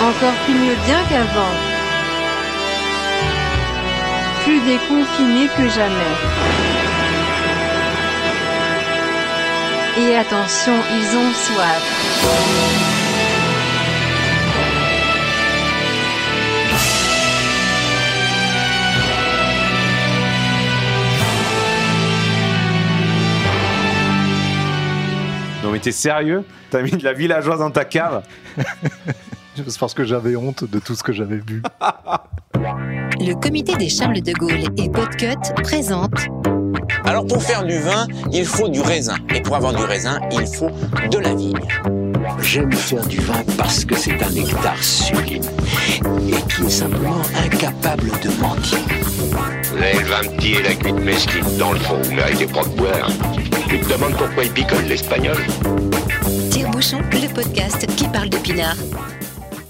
Encore plus mieux bien qu'avant. Plus déconfinés que jamais. Et attention, ils ont soif. Mais t'es sérieux T'as mis de la villageoise dans ta cave C'est parce que j'avais honte de tout ce que j'avais vu. Le comité des Charles de Gaulle et Podcut présente Alors pour faire du vin, il faut du raisin. Et pour avoir du raisin, il faut de la vigne. J'aime faire du vin parce que c'est un nectar sublime et qui est simplement incapable de mentir. Va me piller la cuite mesquine dans le fond, mais avec des de boire. Tu te demandes pourquoi il picole l'espagnol Tire-bouchon, le podcast qui parle de pinard.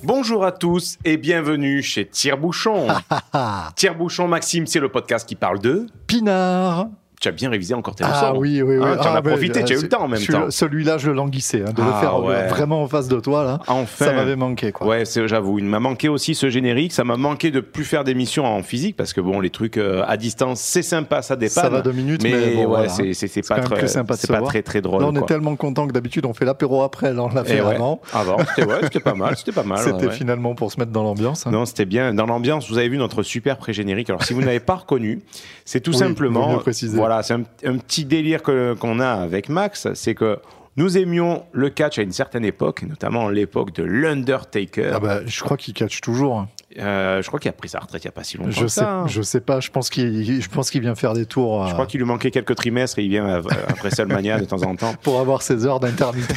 Bonjour à tous et bienvenue chez Tire-Bouchon. Tire-Bouchon, Maxime, c'est le podcast qui parle de... Pinard Tu as bien révisé encore tes Ah leçons. oui, oui, oui. Hein, tu en Ah, as profité, tu as eu euh, le temps en même temps. Celui-là, je le languissais. hein, de le Ah, faire euh, ouais. vraiment en face de toi, là. Enfin. Ça m'avait manqué, quoi. Ouais, j'avoue, il m'a manqué aussi ce générique. Ça m'a manqué de plus faire d'émissions en physique parce que bon, les trucs euh, à distance, c'est sympa, ça dépanne. Ça va deux minutes, mais mais, bon, ouais, voilà. c'est- pas très, c'est pas très très drôle. Là, on est tellement content que d'habitude, on fait l'apéro après. Là, on l'a fait ouais. avant. Avant, c'était pas mal, c'était pas mal. C'était finalement pour se mettre dans l'ambiance. hein. Non, c'était bien. Dans l'ambiance, vous avez vu notre super pré-générique. Alors, si vous n'avez pas reconnu, c'est tout simplement. préciser. Voilà, c'est un, un petit délire qu'on a avec Max. C'est que nous aimions le catch à une certaine époque, notamment l'époque de l'Undertaker. Ah bah, je crois qu'il catch toujours. hein. Euh, je crois qu'il a pris sa retraite il n'y a pas si longtemps. Je que sais, ça, hein. je sais pas. Je pense qu'il, je pense qu'il vient faire des tours euh, Je crois qu'il lui manquait quelques trimestres et il vient euh, après Solmania de temps en temps. pour avoir ses heures d'intermittent.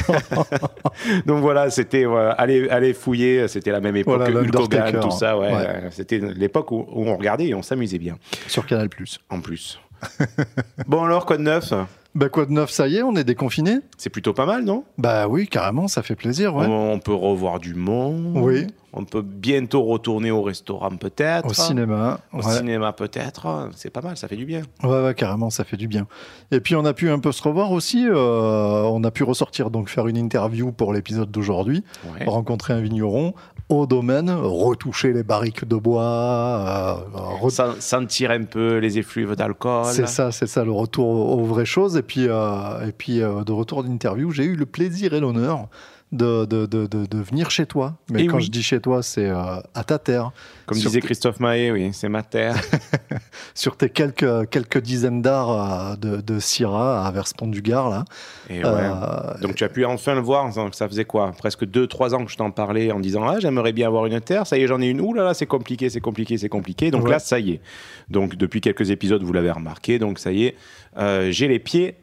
Donc voilà, c'était euh, aller, aller fouiller, c'était la même époque Voilà, que Hulk Hogan, tout ça. Ouais, ouais. Euh, C'était l'époque où, où on regardait et on s'amusait bien, sur Canal+. en plus. bon alors, quoi de neuf Bah quoi de neuf, ça y est, on est déconfiné C'est plutôt pas mal, non? Bah oui, carrément, ça fait plaisir, ouais. on, on peut revoir du monde. Oui. On peut bientôt retourner au restaurant peut-être. Au cinéma. Au ouais. cinéma peut-être. C'est pas mal, ça fait du bien. Ouais, ouais, carrément, ça fait du bien. Et puis on a pu un peu se revoir aussi. euh, on a pu ressortir donc faire une interview pour l'épisode d'aujourd'hui, rencontrer un vigneron au domaine, retoucher les barriques de bois. euh, Sentir un peu les effluves d'alcool. C'est ça, c'est ça, le retour aux, aux vraies choses. Et puis, euh, et puis euh, de retour d'interview, j'ai eu le plaisir et l'honneur de, de, de, venir chez toi. Mais Et quand oui. je dis chez toi, c'est euh, à ta terre. Comme Sur- disait Christophe Maé, oui, c'est ma terre. Sur tes quelques, quelques dizaines d'arts euh, de, Syrah à Verspont-du-Gard, là. Et ouais. Euh, Donc tu as pu enfin le voir, ça faisait quoi Presque 2-3 ans que je t'en parlais en disant Ah, j'aimerais bien avoir une terre, ça y est, j'en ai une. Ouh là là, c'est compliqué, c'est compliqué, c'est compliqué. Donc Ouais. là, ça y est. Donc depuis quelques épisodes, vous l'avez remarqué, donc ça y est, euh, j'ai les pieds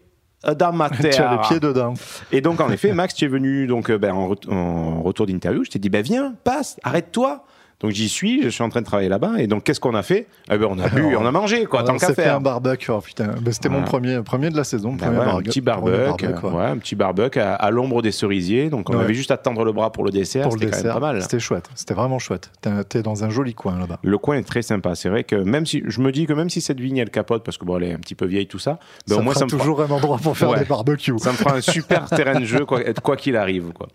euh, dans ma terre. tu as les pieds dedans. Et donc, en effet, Max, tu es venu donc, euh, ben, en, en retour d'interview. Je t'ai dit, ben, viens, passe, arrête-toi. Donc, j'y suis, je suis en train de travailler là-bas. Et donc, qu'est-ce qu'on a fait? Eh ben, On a bu, on a mangé, quoi, tant on qu'à s'est fait faire. un barbecue. Oh, putain, Ben, c'était mon premier, premier de la saison. Ben premier ouais, un petit barbecue, barbecue, ouais. un petit barbecue à, à l'ombre des cerisiers. Donc, on Ouais. avait juste à tendre le bras pour le dessert. C'était quand même pas mal. c'était chouette. C'était vraiment chouette. T'es dans un joli coin là-bas. Le coin est très sympa. C'est vrai que même si je me dis que même si cette vigne elle capote parce que bon elle est un petit peu vieille tout ça, ben ça au moins ça me fera- toujours un endroit pour faire des barbecues. Ça me fera un super terrain de jeu, quoi quoi qu'il arrive. Quoi.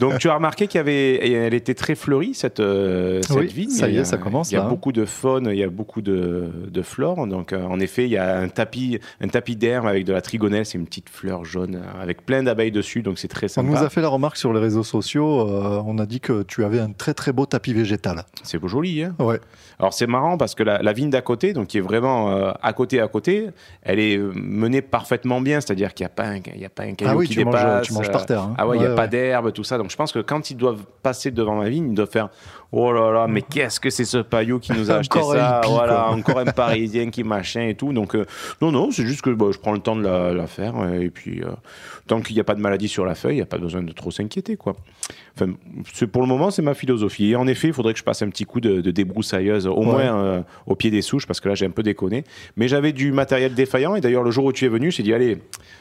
Donc, tu as remarqué qu'il y avait, et elle était très fleurie cette, euh, cette Oui, vigne. ça y est, Il a- ça commence, Il y a là. beaucoup de faune, il y a beaucoup de, de flore. Donc, euh, en effet, il y a un tapis, un tapis d'herbe avec de la trigonelle, c'est une petite fleur jaune euh, avec plein d'abeilles dessus, donc c'est très On sympa. nous a fait la remarque sur les réseaux sociaux. euh, on a dit que tu avais un très très beau tapis végétal. C'est beau joli, hein Ouais. Alors c'est marrant parce que la, la vigne d'à côté, donc qui est vraiment euh, à côté à côté, elle est euh, menée parfaitement bien, c'est-à-dire qu'il n'y a pas un, il y a pas un caillou Ah oui, qui tu manges, dépasse. tu manges euh, par terre. hein. Ah ouais, il n'y a Ouais, pas ouais. d'herbe, tout ça. Donc je pense que quand ils doivent passer devant ma vigne, ils doivent faire Oh là là, mais qu'est-ce que c'est ce paillot qui nous a acheté ça hippie, Voilà, quoi. encore un parisien qui machin et tout. Donc euh, non, non, c'est juste que bon, je prends le temps de la, la faire. euh, Et puis euh, tant qu'il n'y a pas de maladie sur la feuille, il n'y a pas besoin de trop s'inquiéter. quoi. Enfin, pour le moment, c'est ma philosophie. Et en effet, il faudrait que je passe un petit coup de, de débroussailleuse, au Ouais. moins euh, au pied des souches, parce que là, j'ai un peu déconné. Mais j'avais du matériel défaillant. Et d'ailleurs, le jour où tu es venu, j'ai dit, allez,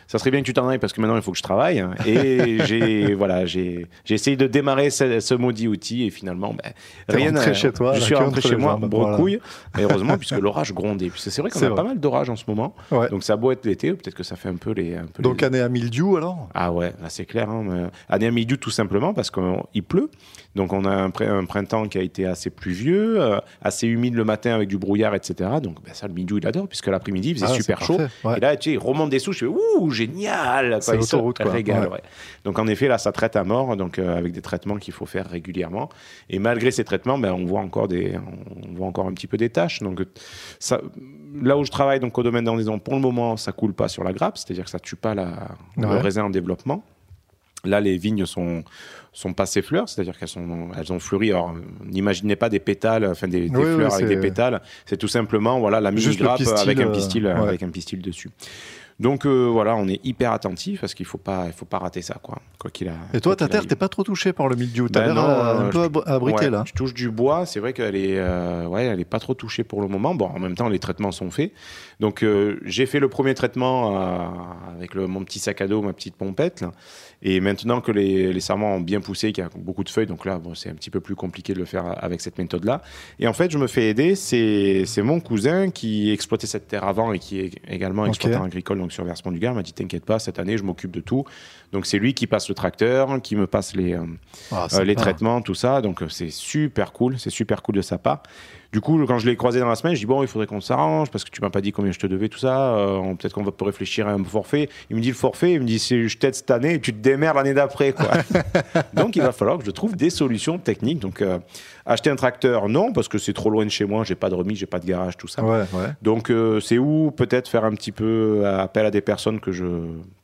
ça serait bien que tu t'en ailles, parce que maintenant, il faut que je travaille. Et j'ai voilà, j'ai essayé de démarrer ce, ce maudit outil. Et finalement, ben, Rien rentré à- chez toi, Je suis rentré chez moi, jambes, brocouille. Heureusement, puisque l'orage grondait. Puisque c'est vrai qu'on a vrai. pas mal d'orage en ce moment. Ouais. Donc ça a beau être l'été, peut-être que ça fait un peu les. un peu Donc les- année à mildiou alors? Ah ouais, là c'est clair. Hein, mais... Année à milieu tout simplement parce qu'il pleut. Donc on a un, pr- un printemps qui a été assez pluvieux, euh, assez humide le matin avec du brouillard, etc. Donc ben, ça, le milieu il adore puisque l'après-midi il faisait Ah, super chaud. ouais. Et là, tu sais, il remonte des sous, je fais ouh, génial C'est l'autoroute, quoi. régale, Ouais. ouais. Donc en effet, là, ça traite à mort, donc euh, avec des traitements qu'il faut faire régulièrement. Et malgré ces traitements, ben, on voit encore des, on voit encore un petit peu des taches. Donc ça, là où je travaille, donc au domaine d'endaison, pour le moment, ça coule pas sur la grappe, c'est-à-dire que ça tue pas la, le raisin en développement. Là, les vignes sont, sont passées fleurs, c'est-à-dire qu'elles sont, elles ont fleuri. Alors, n'imaginez pas des pétales, enfin des, des Oui, oui, fleurs avec des pétales. C'est tout simplement voilà la mini grappe pistil, avec un euh, pistil, ouais. avec un pistil dessus. Donc euh, voilà, on est hyper attentif parce qu'il faut pas, il faut pas rater ça, quoi. Quoi qu'il a. Et toi, ta terre, t'es pas trop touché par le mildiou. T'as Ben l'air euh, un euh, peu abri- abrité Ouais, là. Je touche du bois. C'est vrai qu'elle est, ouais, elle est pas trop touchée pour le moment. Bon, en même temps, les traitements sont faits. Donc, euh, j'ai fait le premier traitement euh, avec le, mon petit sac à dos, ma petite pompette. là. Et maintenant que les, les sarments ont bien poussé, qu'il y a beaucoup de feuilles, donc là, bon, c'est un petit peu plus compliqué de le faire avec cette méthode-là. Et en fait, je me fais aider. C'est mon cousin qui exploitait cette terre avant et qui est également exploitant agricole donc sur Versement du Gard. Il m'a dit T'inquiète pas, cette année, je m'occupe de tout. Donc, c'est lui qui passe le tracteur, qui me passe les. euh, Ah, euh, les traitements, tout ça. Donc euh, c'est super cool, c'est super cool de sa part. Du coup, quand je l'ai croisé dans la semaine, je dis bon, il faudrait qu'on s'arrange parce que tu m'as pas dit combien je te devais, tout ça. Euh, Peut-être qu'on va peut réfléchir à un forfait. Il me dit le forfait, il me dit si je t'aide cette année, tu te démerdes l'année d'après, quoi. donc il va falloir que je trouve des solutions techniques. Donc euh, acheter un tracteur, non, parce que c'est trop loin de chez moi, j'ai pas de remise, j'ai pas de garage, tout ça. Ouais, ouais. Donc euh, c'est où peut-être faire un petit peu euh, appel à des personnes que je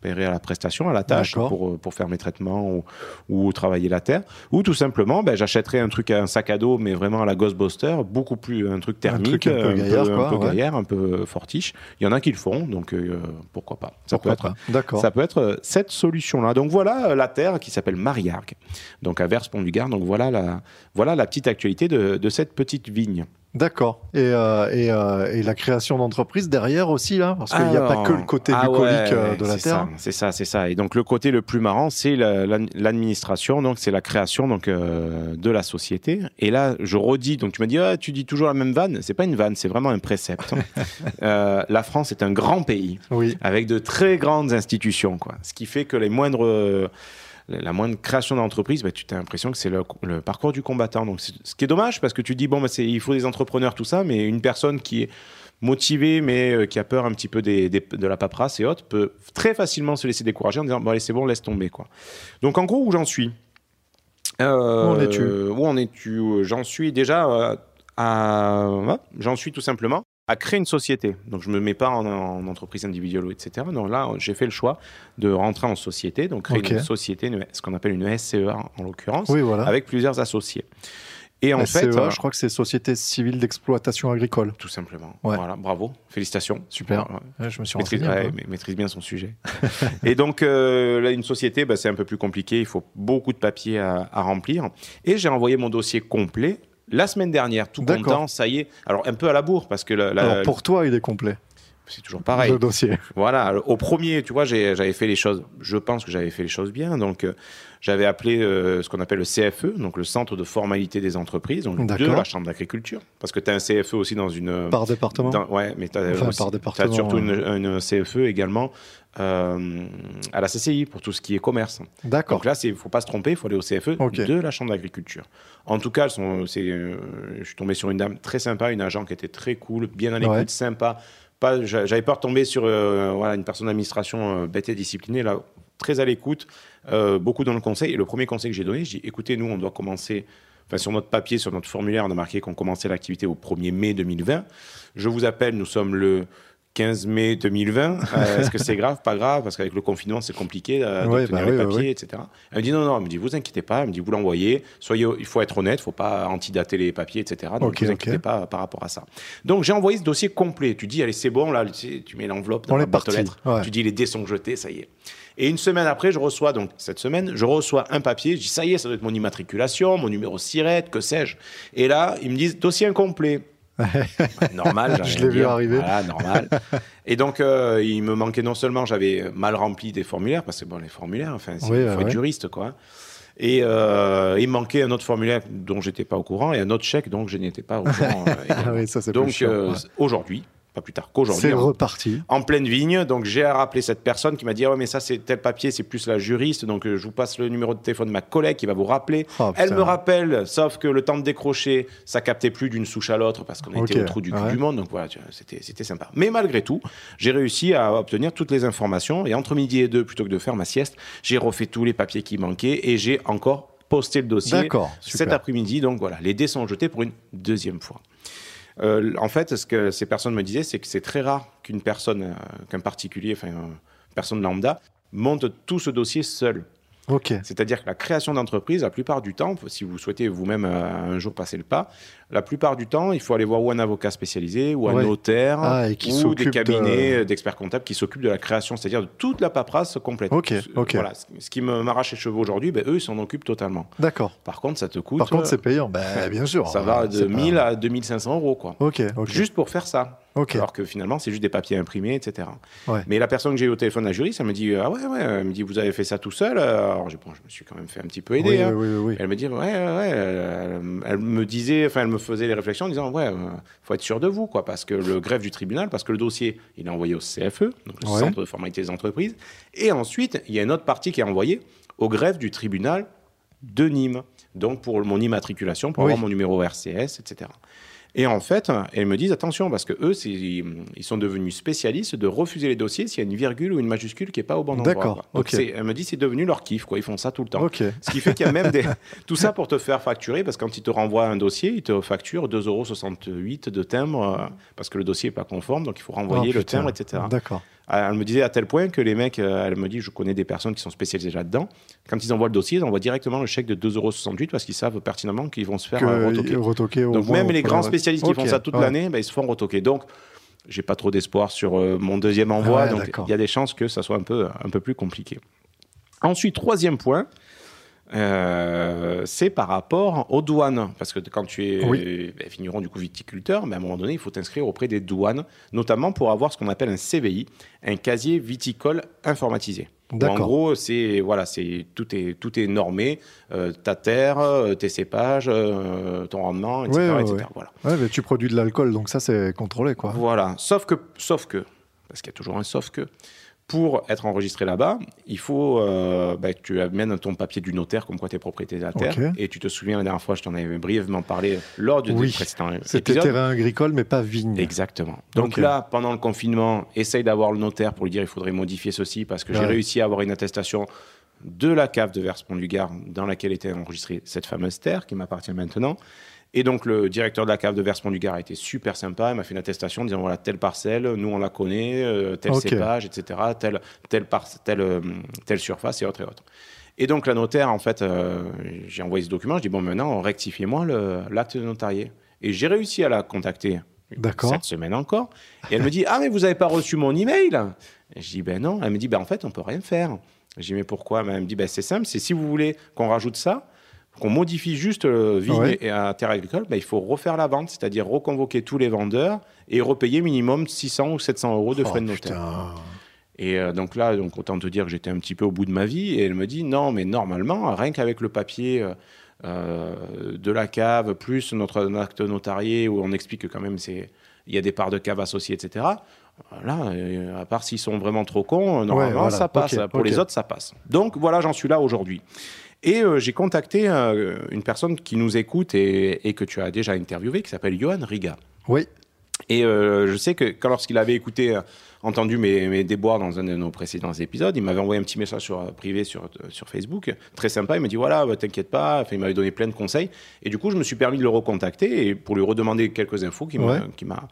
paierai à la prestation, à la tâche pour, euh, pour faire mes traitements ou, ou travailler la terre. Ou tout simplement, ben, j'achèterai un truc, un sac à dos, mais vraiment à la Ghostbuster, beaucoup plus un truc thermique, truc un peu gaillard, un quoi, peu ouais. gaillard, un peu fortiche. Il y en a qui le font, donc euh, pourquoi pas. Ça Pourquoi peut être, ça peut être cette solution-là. Donc voilà la terre qui s'appelle Mariargue, donc à Vers-Pont-du-Gard. Donc voilà la, voilà la petite actualité de, de cette petite vigne. D'accord. Et, euh, et, euh, et la création d'entreprise derrière aussi, là? Parce qu'il n'y a pas Alors, que le côté ah bucolique ouais, euh, de la terre. C'est ça, c'est ça. Et donc le côté le plus marrant, c'est la- l'ad- l'administration, donc c'est la création donc euh, de la société. Et là, je redis, donc tu m'as dit, ah, tu dis toujours la même vanne. C'est pas une vanne, c'est vraiment un précepte. La France est un grand pays Oui. avec de très grandes institutions, quoi. Ce qui fait que les moindres la moindre création d'entreprise, bah, tu as l'impression que c'est le, le parcours du combattant. Donc, ce qui est dommage parce que tu dis bon, bah, il faut des entrepreneurs, tout ça, mais une personne qui est motivée mais euh, qui a peur un petit peu des, des- de la paperasse et autres peut très facilement se laisser décourager en disant bon allez c'est bon laisse tomber quoi. Donc en gros où j'en suis? Euh, Où en es-tu? Où en es-tu? J'en suis déjà euh, à j'en suis tout simplement à créer une société. Donc je me mets pas en, en entreprise individuelle, etc. Donc là, j'ai fait le choix de rentrer en société, donc créer une société, une- ce qu'on appelle une SCEA en l'occurrence, Oui, voilà. avec plusieurs associés. Et en SCEA, fait, euh, je crois que c'est Société Civile d'Exploitation Agricole. tout simplement. Ouais. Voilà, bravo, félicitations. Super. Ouais, ouais. Ouais, je me suis Maîtrise, renseigné. maîtrise bien son sujet. et donc, euh, là, une société, bah, c'est un peu plus compliqué. Il faut beaucoup de papiers à, à remplir. Et j'ai envoyé mon dossier complet la semaine dernière, tout content, ça y est. Alors, un peu à la bourre, parce que la- la- Alors pour toi, il est complet. c'est toujours pareil. Le dossier. Voilà, au premier, tu vois, j'avais fait les choses, je pense que j'avais fait les choses bien. Donc, euh, j'avais appelé euh, ce qu'on appelle le CFE, donc le Centre de formalité des entreprises, donc de la Chambre d'agriculture. Parce que tu as un CFE aussi dans une. Par département dans- ouais, mais tu as, Enfin, surtout une, une CFE également euh, à la CCI pour tout ce qui est commerce. D'accord. Donc là, il ne faut pas se tromper, il faut aller au CFE de la Chambre d'agriculture. En tout cas, elles sont- c'est, euh, je suis tombé sur une dame très sympa, une agent qui était très cool, bien à l'écoute, Ouais. sympa. J'avais peur de tomber sur euh, voilà, une personne d'administration bête et disciplinée, là, très à l'écoute, beaucoup dans le conseil. Et le premier conseil que j'ai donné, j'ai dit écoutez, nous, on doit commencer. Enfin, sur notre papier, sur notre formulaire, on a marqué qu'on commençait l'activité au 1er mai 2020. Je vous appelle, nous sommes le 15 mai 2020. Euh, Est-ce que c'est grave Pas grave, parce qu'avec le confinement, c'est compliqué euh, Ouais, d'obtenir bah les oui, papiers, ouais, etc. Elle me dit non, non, elle me dit vous inquiétez pas, elle me dit vous l'envoyez, soyez, il faut être honnête, il faut pas antidater les papiers, etc. Donc Ok, vous inquiétez pas par rapport à ça. Donc j'ai envoyé ce dossier complet. Tu dis allez c'est bon là, tu, mets l'enveloppe dans On la boîte aux lettres. ouais. Tu dis les dés sont jetés, ça y est. Et une semaine après, je reçois donc cette semaine, je reçois un papier. Je dis ça y est, ça doit être mon immatriculation, mon numéro SIRET, que sais-je. Et là, ils me disent dossier incomplet. Normal. Je l'ai vu arriver. Voilà, normal. Et donc, euh, il me manquait non seulement, j'avais mal rempli des formulaires, parce que bon, les formulaires, enfin, c'est- Oui, il ouais, faut être juriste, quoi. Et euh, il manquait un autre formulaire dont j'étais pas au courant et un autre chèque dont je n'étais pas au courant. euh, Ah oui, ça plus donc, euh, ouais. aujourd'hui, pas plus tard qu'aujourd'hui, C'est en- reparti. en pleine vigne. Donc j'ai rappelé cette personne qui m'a dit Ah ouais mais ça c'est tel papier, c'est plus la juriste. Donc euh, je vous passe le numéro de téléphone de ma collègue qui va vous rappeler. Oh, Elle me rappelle, sauf que le temps de décrocher, ça captait plus d'une souche à l'autre parce qu'on était au trou du cul ouais. du monde. Donc voilà, c'était sympa. Mais malgré tout, j'ai réussi à obtenir toutes les informations et entre midi et deux, plutôt que de faire ma sieste, j'ai refait tous les papiers qui manquaient et j'ai encore posté le dossier cet après-midi. Donc voilà, les dés sont jetés pour une deuxième fois. Euh, en fait, ce que ces personnes me disaient, c'est que c'est très rare qu'une personne, euh, qu'un particulier, enfin, une personne lambda, monte tout ce dossier seul. C'est-à-dire que la création d'entreprise, la plupart du temps, si vous souhaitez vous-même euh, un jour passer le pas, la plupart du temps, il faut aller voir ou un avocat spécialisé, ou un Ouais. notaire, Ah, et qui ou des cabinets euh, d'experts comptables qui s'occupent de la création, c'est-à-dire de toute la paperasse complète. Ok, Euh, ok. Voilà, ce qui m'arrache les cheveux aujourd'hui, ben, eux, ils s'en occupent totalement. D'accord. Par contre, ça te coûte. Par contre, euh, c'est payant. Ben, bien sûr. ça va de C'est pas- 1000 à 2500 euros, quoi. Ok, ok. Juste pour faire ça. Alors que finalement, c'est juste des papiers imprimés, etc. Ouais. Mais la personne que j'ai eu au téléphone, la juriste, elle me dit Ah ouais, ouais, elle me dit Vous avez fait ça tout seul Alors, j'ai- bon, je me suis quand même fait un petit peu aider. Oui, hein. oui, oui, oui. Elle me dit Ouais, ouais. Elle, elle me disait, enfin, elle me faisait les réflexions en disant Ouais, euh, faut être sûr de vous, quoi, parce que le greffe du tribunal, parce que le dossier, il est envoyé au CFE, donc le. Centre de formalité des entreprises. Et ensuite, il y a une autre partie qui est envoyée au greffe du tribunal de Nîmes. Donc, pour mon immatriculation, pour avoir mon numéro RCS, etc. Et en fait, elles me disent attention, parce que eux, ils sont devenus spécialistes de refuser les dossiers s'il y a une virgule ou une majuscule qui n'est pas au bon endroit. D'accord, quoi. Donc ok. c'est- elle me dit c'est devenu leur kiff, quoi. Ils font ça tout le temps. Ok. Ce qui fait qu'il y a même des... tout ça pour te faire facturer, parce que quand ils te renvoient un dossier, ils te facturent 2,68 euros de timbre, euh, parce que le dossier n'est pas conforme, donc il faut renvoyer Oh, le timbre, etc. D'accord. Ah, Elle me disait à tel point que les mecs, euh, elle me dit, je connais des personnes qui sont spécialisées là-dedans, quand ils envoient le dossier, ils envoient directement le chèque de 2,68 euros parce qu'ils savent pertinemment qu'ils vont se faire euh, retoquer. Donc même les grands spécialistes qui font ça toute ouais. l'année, ben, ils se font retoquer. Donc j'ai pas trop d'espoir sur euh, mon deuxième envoi, Ouais, donc il y a des chances que ça soit un peu, un peu plus compliqué. Ensuite, troisième point, euh, c'est par rapport aux douanes. Parce que quand tu es Oui. ben, vigneron, du coup viticulteur, ben, à un moment donné, il faut t'inscrire auprès des douanes, notamment pour avoir ce qu'on appelle un CVI, un casier viticole informatisé. En gros, c'est voilà, c'est tout est tout est normé, euh, ta terre, euh, tes cépages, euh, ton rendement, etc. Ouais, ouais, etc. ouais. Voilà. Mais tu produis de l'alcool, donc ça, c'est contrôlé, quoi. Voilà. Sauf que, sauf que, parce qu'il y a toujours un sauf que, pour être enregistré là-bas, il faut euh, bah, que tu amènes ton papier du notaire comme quoi tu es propriétaire de la terre. Et tu te souviens, la dernière fois, je t'en avais brièvement parlé lors du Oui. précédent C'était terrain agricole, mais pas vigne. Exactement. Donc là, pendant le confinement, essaye d'avoir le notaire pour lui dire il faudrait modifier ceci parce que j'ai réussi à avoir une attestation de la cave de Verspont du Gard dans laquelle était enregistrée cette fameuse terre qui m'appartient maintenant. Et donc le directeur de la cave de Verspont du Gard a été super sympa, il m'a fait une attestation disant voilà telle parcelle, nous on la connaît, euh, tel cépage, etc., telle, telle, telle, euh, telle surface et autres et autres. Et donc la notaire, en fait, euh, j'ai envoyé ce document, je dis bon maintenant rectifiez-moi l'acte de notarié. Et j'ai réussi à la contacter cette semaine encore. Et elle me dit Ah, mais vous n'avez pas reçu mon email? Et je dis Ben non. Elle me dit Ben en fait, on peut rien faire. Je dis Mais pourquoi? Ben, Elle me dit Ben c'est simple, c'est si vous voulez qu'on rajoute ça, qu'on modifie juste euh, vigne Ouais. et à terre agricole, ben, il faut refaire la vente, c'est-à-dire reconvoquer tous les vendeurs et repayer minimum 600 ou 700 euros de Oh, frais de notaire. putain. Et euh, donc là, donc, autant te dire que j'étais un petit peu au bout de ma vie. Et elle me dit non, mais normalement, rien qu'avec le papier euh, euh, de la cave, plus notre acte notarié où on explique que quand même c'est il y a des parts de cave associées, etc. Là, à part s'ils sont vraiment trop cons, normalement voilà. ça passe. Pour les autres, ça passe. Donc voilà, j'en suis là aujourd'hui. Et euh, j'ai contacté euh, une personne qui nous écoute et, et que tu as déjà interviewé, qui s'appelle Johan Riga. Oui, Et euh, je sais que quand lorsqu'il avait écouté, euh, entendu mes, mes déboires dans un de nos précédents épisodes, il m'avait envoyé un petit message sur, euh, privé sur, sur Facebook, très sympa. Il m'a dit voilà, bah, t'inquiète pas. Enfin, il m'avait donné plein de conseils. Et du coup, je me suis permis de le recontacter et pour lui redemander quelques infos m'a- Ouais. qu'il m'a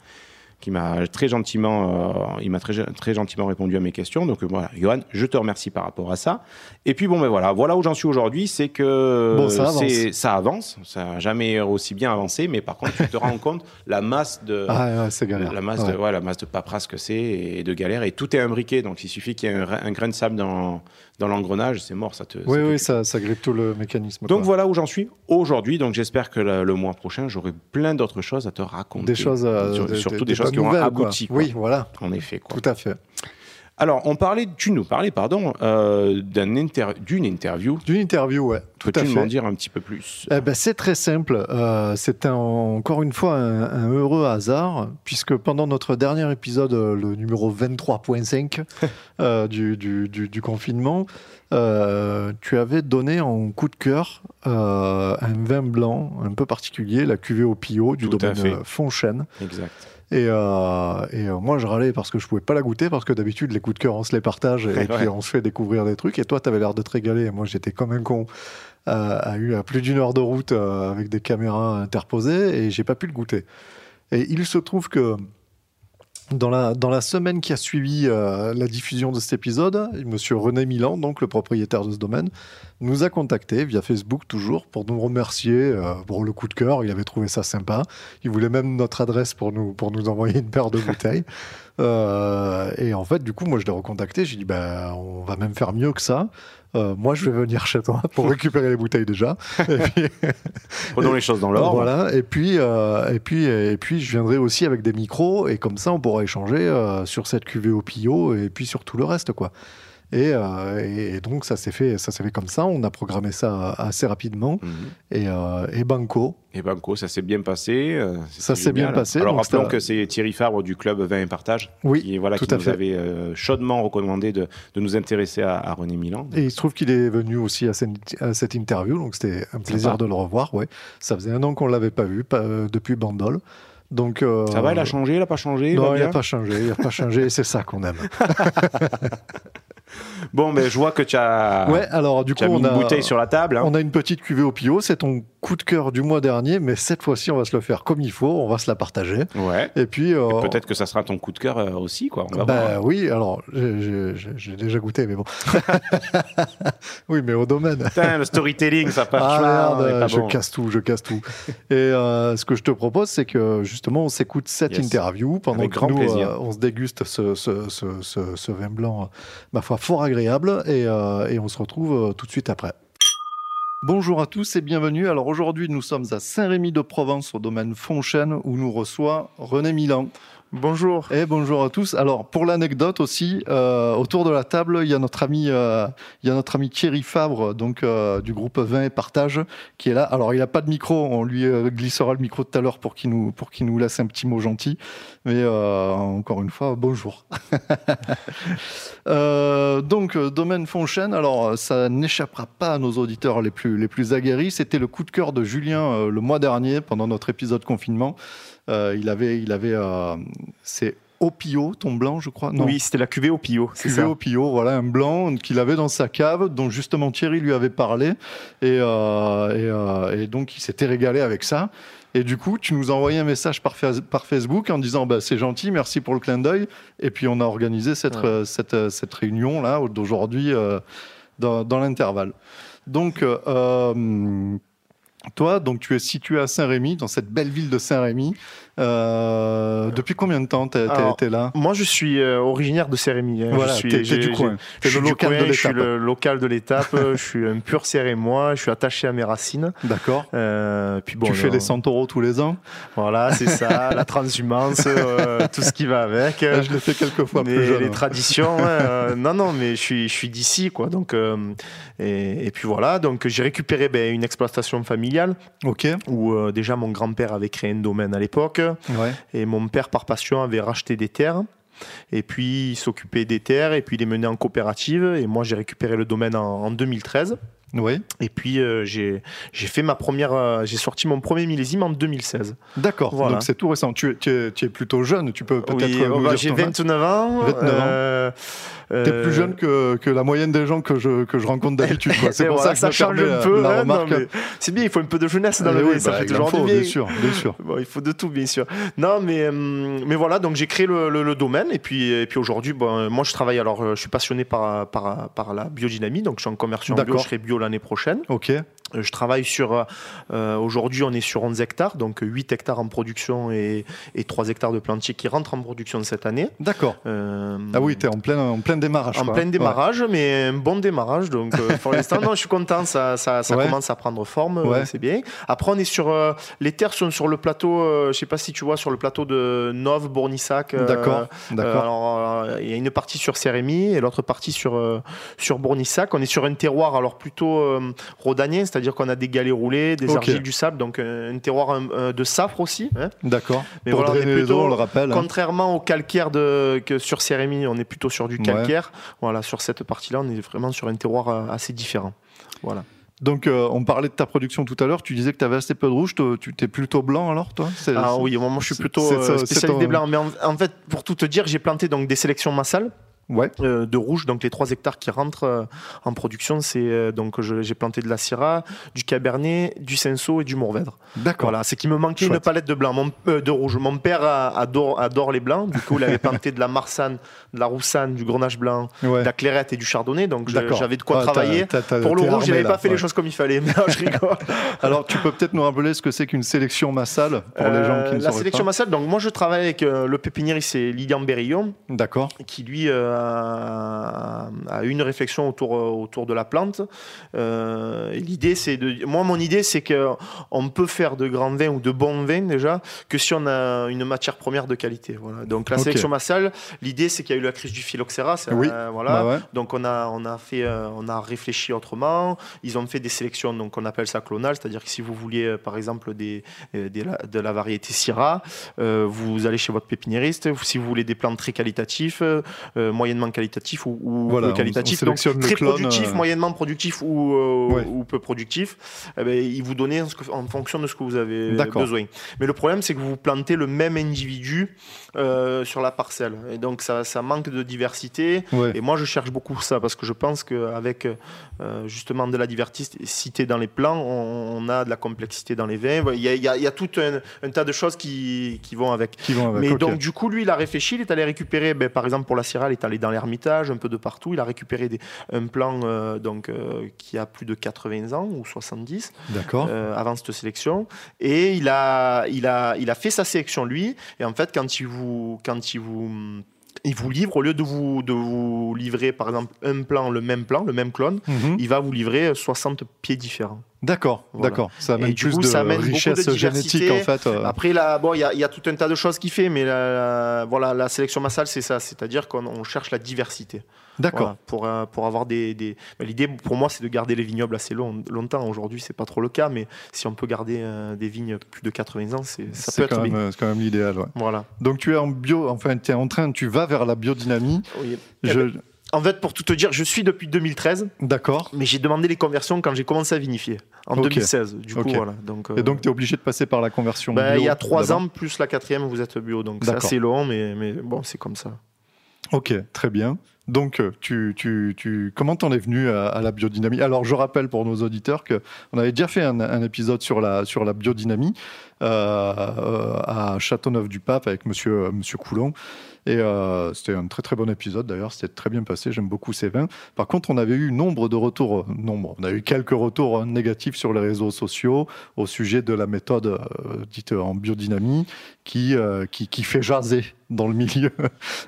qui m'a très gentiment, euh, il m'a très, très gentiment répondu à mes questions. Donc euh, voilà, Johan, je te remercie par rapport à ça. Et puis bon, ben voilà, voilà où j'en suis aujourd'hui, c'est que Bon, ça avance. ça avance, ça n'a jamais aussi bien avancé, mais par contre, tu te rends compte la masse de Ah, ouais, c'est galère. la masse, Ouais. de, ouais, la masse de paperasse que c'est et de galère. Et tout est imbriqué. Donc, il suffit qu'il y ait un, un grain de sable dans, dans l'engrenage, c'est mort. Ça te, Oui, ça oui, ça, ça grippe tout le mécanisme. Donc, quoi. voilà où j'en suis aujourd'hui. Donc, j'espère que le, le mois prochain, j'aurai plein d'autres choses à te raconter. des choses, Sur- des- surtout des- des, choses qui auront abouti. quoi. Oui, voilà, En effet. Quoi. tout à fait. Alors, on parlait, tu nous parlais, pardon, euh, inter- d'une interview. D'une interview, ouais, tout à Peux-tu m'en dire un petit peu plus? Eh ben, c'est très simple. Euh, c'est un- encore une fois un, un heureux hasard, puisque pendant notre dernier épisode, euh, le numéro 23.5 euh, du, du- du- du confinement, tu avais donné en coup de cœur un vin blanc un peu particulier, la cuvée au Pio du Tout domaine Fonchène. Exact. Et, euh, et euh, moi, je râlais parce que je pouvais pas la goûter, parce que d'habitude, les coups de cœur, on se les partage et, puis on se fait découvrir des trucs. Et toi, tu avais l'air de te régaler. Et moi, j'étais comme un con. Euh, à eu à plus d'une heure de route euh, avec des caméras interposées et j'ai pas pu le goûter. Et il se trouve que dans la, dans la semaine qui a suivi euh, la diffusion de cet épisode, Monsieur René Milan, donc le propriétaire de ce domaine, nous a contacté via Facebook toujours pour nous remercier euh, pour le coup de cœur. Il avait trouvé ça sympa. Il voulait même notre adresse pour nous, pour nous envoyer une paire de bouteilles. Euh, et en fait, du coup, moi, je l'ai recontacté. J'ai dit, ben, on va même faire mieux que ça. Euh, moi, je vais venir chez toi pour récupérer les bouteilles déjà. Prenons les choses dans l'ordre. voilà, et puis, euh, et, puis, et puis je viendrai aussi avec des micros, et comme ça on pourra échanger sur cette cuvée au pio, et puis sur tout le reste. quoi. Et, euh, et- et donc ça s'est fait, ça s'est fait comme ça, on a programmé ça assez rapidement, Mhm. et, euh, et Banco, Et Banco, ça s'est bien passé. euh, c'était Ça s'est bien passé, Alors rappelons ça- que c'est Thierry Fabre du club Vin et Partage oui, qui, voilà, tout qui à nous fait. avait chaudement recommandé de, de nous intéresser à, à René Milan. Et il se trouve qu'il est venu aussi à cette, à cette interview, donc c'était un plaisir Sympa. de le revoir. Ouais. Ça faisait un an qu'on l'avait pas vu, pas, depuis Bandol. Donc, euh, Ça va, il a changé, il a pas changé Non, il n'a pas changé, il n'a pas changé, et c'est ça qu'on aime. Bon, mais je vois que tu as, Ouais, alors du coup, une bouteille sur la table. hein. On a une petite cuvée au pio, c'est ton coup de cœur du mois dernier, mais cette fois-ci, on va se le faire comme il faut, on va se la partager. Ouais. Et puis, euh, Peut-être que ça sera ton coup de cœur euh, aussi, quoi. On va bah voir. oui, alors j'ai- déjà goûté, mais bon. oui, mais au domaine. Putain, le storytelling, ça passe Ah pas, merde, c'est pas je bon. casse tout, je casse tout. Et ce que je te propose, c'est que justement, on s'écoute cette Yes. interview pendant Avec que grand nous, plaisir. euh, on se déguste ce, ce- ce- ce- ce vin blanc, euh, ma foi, fort agréable, et, euh, et on se retrouve tout de suite après. Bonjour à tous et bienvenue. Alors aujourd'hui, nous sommes à Saint-Rémy-de-Provence, au domaine Fonchène, où nous reçoit René Milan. Bonjour. Et bonjour à tous. Alors pour l'anecdote aussi, euh, autour de la table, il y a notre ami, euh, il y a notre ami Thierry Fabre, donc euh, du groupe Vin et Partage, qui est là. Alors il n'a pas de micro, on lui glissera le micro tout à l'heure pour qu'il nous nous laisse un petit mot gentil. Mais encore une fois, bonjour. Donc domaine Fonchène. Alors ça n'échappera pas à nos auditeurs les plus les plus aguerris. C'était le coup de cœur de Julien le mois dernier pendant notre épisode confinement. Euh, il avait, il avait, euh, c'est Opio, ton blanc, je crois. Non. Oui, c'était la cuvée au pio, c'est Cuvée. Opio, voilà un blanc qu'il avait dans sa cave, dont justement Thierry lui avait parlé, et, euh, et, euh, et donc il s'était régalé avec ça. Et du coup, tu nous as envoyé un message par, Facebook en disant bah, c'est gentil, merci pour le clin d'œil. Et puis on a organisé cette, Ouais. euh, cette, cette réunion là d'aujourd'hui dans, dans l'intervalle. Donc toi, donc tu es situé à Saint-Rémy, dans cette belle ville de Saint-Rémy. Euh, depuis combien de temps t'es là Moi, je suis euh, originaire de Cérémy. hein. Voilà, je suis, t'es- du coin. Je suis le local coin, de Je suis l'étape. le local de l'étape. je suis un pur Cérémois. Je suis attaché à mes racines. D'accord. Euh, puis bon, tu fais les 100 euros tous les ans Voilà, c'est ça. la transhumance, euh, tout ce qui va avec. Ah, Je l'ai fait quelques fois les, plus jeune. les traditions. ouais, euh, non, non, mais je suis, je suis d'ici, quoi. Donc, et, et puis voilà. Donc, j'ai récupéré ben, une exploitation familiale Ok. où déjà mon grand-père avait créé un domaine à l'époque. Ouais. Et mon père, par passion, avait racheté des terres. Et puis, il s'occupait des terres et puis il les menait en coopérative. Et moi, j'ai récupéré le domaine en, en 2013. Oui. Et puis euh, j'ai j'ai fait ma première, euh, j'ai sorti mon premier millésime en 2016. D'accord. Voilà. Donc c'est tout récent. Tu es, tu, es, tu es plutôt jeune. Tu peux peut-être. Oui, oh, bah, j'ai ton âge 29 ans. 29 ans. euh, T'es euh, plus jeune que, que la moyenne des gens que je, que je rencontre d'habitude. C'est pour voilà, ça que me change un euh, peu. la hein, C'est bien, il faut un peu de jeunesse dans Eh la oui, vie, ça bah, fait toujours faut, du bien. Bien sûr, bien sûr. Bon, il faut de tout, bien sûr. Non, mais, mais voilà, donc j'ai créé le, le- le domaine. Et puis, et puis aujourd'hui, bon, moi, je travaille. Alors, je suis passionné par, par, par la biodynamie. Donc, je suis en bio. D'accord. Je bio l'année prochaine. Ok. Euh, Je travaille sur. euh, aujourd'hui, on est sur 11 hectares. Donc, 8 hectares en production et, et 3 hectares de plantiers qui rentrent en production cette année. D'accord. Euh, Ah oui, t'es en plein, en plein démarrage. en quoi. plein Ouais. démarrage, mais un bon démarrage. Donc, euh, pour l'instant, non, je suis content. Ça, ça, ça Ouais. commence à prendre forme. Ouais. C'est bien. Après, on est sur. les terres sont sur le plateau. je sais pas si tu vois, sur le plateau de Nov, Bournissac. D'accord. D'accord. il y a une partie sur Sérémy et l'autre partie sur, sur Bournissac. On est sur un terroir alors plutôt euh, rhodanien, c'est-à-dire qu'on a des galets roulés, des Ok. argiles du sable, donc euh, un terroir de safre aussi. hein. D'accord. Mais Pour voilà, on est drainer les plutôt eaux, on le rappelle. hein. Contrairement au calcaire de, que sur Sérémy, on est plutôt sur du Ouais. calcaire. Voilà, sur cette partie-là, on est vraiment sur un terroir euh, assez différent. Voilà. Donc, euh, on parlait de ta production tout à l'heure. Tu disais que tu avais assez peu de rouge. Tu t'es plutôt blanc alors, toi? Ah oui, moi je suis plutôt euh, spécialiste ton- des blancs. Mais en, en fait, pour tout te dire, j'ai planté donc des sélections massales. Ouais. euh, de rouge, donc les 3 hectares qui rentrent euh, en production, c'est euh, donc j'ai planté de la Syrah, du Cabernet, du Cinsault et du Mourvèdre. D'accord. Voilà, c'est qu'il me manquait une Chouette. palette palette de blanc, mon, de rouge. Mon père adore, adore les blancs, du coup il avait planté de la Marsanne, de la Roussanne, du Grenache blanc, Ouais. de la Clairette et du Chardonnay, donc j'avais de quoi Ah, travailler. Pour le rouge, là. pas fait Ouais. les choses comme il fallait, non, je rigole. Alors, tu peux peut-être nous rappeler ce que c'est qu'une sélection massale pour les gens qui ne La sélection pas. massale, donc moi je travaille avec le pépiniériste, c'est Lilian Berillon, D'accord. qui lui a une réflexion autour, euh, autour de la plante. Euh, l'idée, c'est de. Moi, mon idée, c'est qu'on peut faire de grands vins ou de bons vins déjà que si on a une matière première de qualité. Voilà. Donc la sélection massale, l'idée, c'est qu'il y a eu la crise du phylloxéra. Oui. euh, voilà. Bah ouais. Donc on a, on a fait, euh, on a réfléchi autrement. Ils ont fait des sélections, donc on appelle ça clonal, c'est-à-dire que si vous vouliez, par exemple, des, de la variété Syrah, vous allez chez votre pépiniériste. Si vous voulez des plantes très qualitatifs, euh, euh, moyennement qualitatifs ou, ou Voilà, peu on- qualitatifs, on donc le très clone, productifs, euh, moyennement productifs ou, euh, Ouais. ou peu productifs, eh ben, ils vous donnent en fonction de ce que vous avez besoin. Mais le problème, c'est que vous plantez le même individu euh, sur la parcelle, et donc ça, ça manque de diversité. Ouais. Et moi, je cherche beaucoup ça parce que je pense qu'avec euh, justement de la diversité dans les plants, on, on a de la complexité dans les vins. Il y a, il y a- il y a tout un, un tas de choses qui, qui vont avec. Qui vont avec. Mais donc, du coup, lui, il a réfléchi, il est allé récupérer, ben, par exemple, pour la Syrah, il est allé dans l'Ermitage, un peu de partout. Il a récupéré des, un plan euh, donc, euh, qui a plus de 80 ans ou 70 D'accord. euh, avant cette sélection. Et il a, il, a, il a fait sa sélection, lui. Et en fait, quand il vous, quand il vous, il vous livre, au lieu de vous, de vous livrer, par exemple, un plan, le même plan, le même clone, Mhm. il va vous livrer 60 pieds différents. D'accord, Voilà. d'accord. Ça amène Et du plus coup, de ça amène beaucoup de richesse génétique en fait. euh. Après, là, bon, il y, a- il y a tout un tas de choses qu'il fait, mais la, la- voilà, la sélection massale, c'est ça. C'est-à-dire qu'on on cherche la diversité. D'accord. Voilà, pour, euh, pour avoir des. des- bah, L'idée pour moi, c'est de garder les vignobles assez long- longtemps. Aujourd'hui, c'est pas trop le cas, mais si on peut garder euh, des vignes plus de 80 ans, c'est- ça C'est peut être quand, même, euh, c'est quand même l'idéal. ouais. Voilà. Donc tu es en bio, enfin tu es en train, tu vas vers la biodynamie. Oui. Eh Je... ben, En fait, pour tout te dire, je suis depuis 2013, D'accord. mais j'ai demandé les conversions quand j'ai commencé à vinifier, en Ok. 2016. Du coup, voilà. Donc, Et donc tu es obligé de passer par la conversion bio il y a trois ans, plus la quatrième, vous êtes bio. Donc, c'est assez long, mais, mais bon, c'est comme ça. Ok, très bien. Donc, euh, tu, tu, tu, comment t'en es venu à, la biodynamie? Alors, je rappelle pour nos auditeurs que on avait déjà fait un, un épisode sur la, sur la biodynamie à Châteauneuf-du-Pape avec Monsieur, Monsieur Coulon. Et euh, c'était un très très bon épisode d'ailleurs, c'était très bien passé, j'aime beaucoup ces vins. Par contre, on avait eu nombre de retours, euh, nombre, on a eu quelques retours euh, négatifs sur les réseaux sociaux au sujet de la méthode euh, dite en biodynamie qui, euh, qui, qui fait jaser dans le milieu.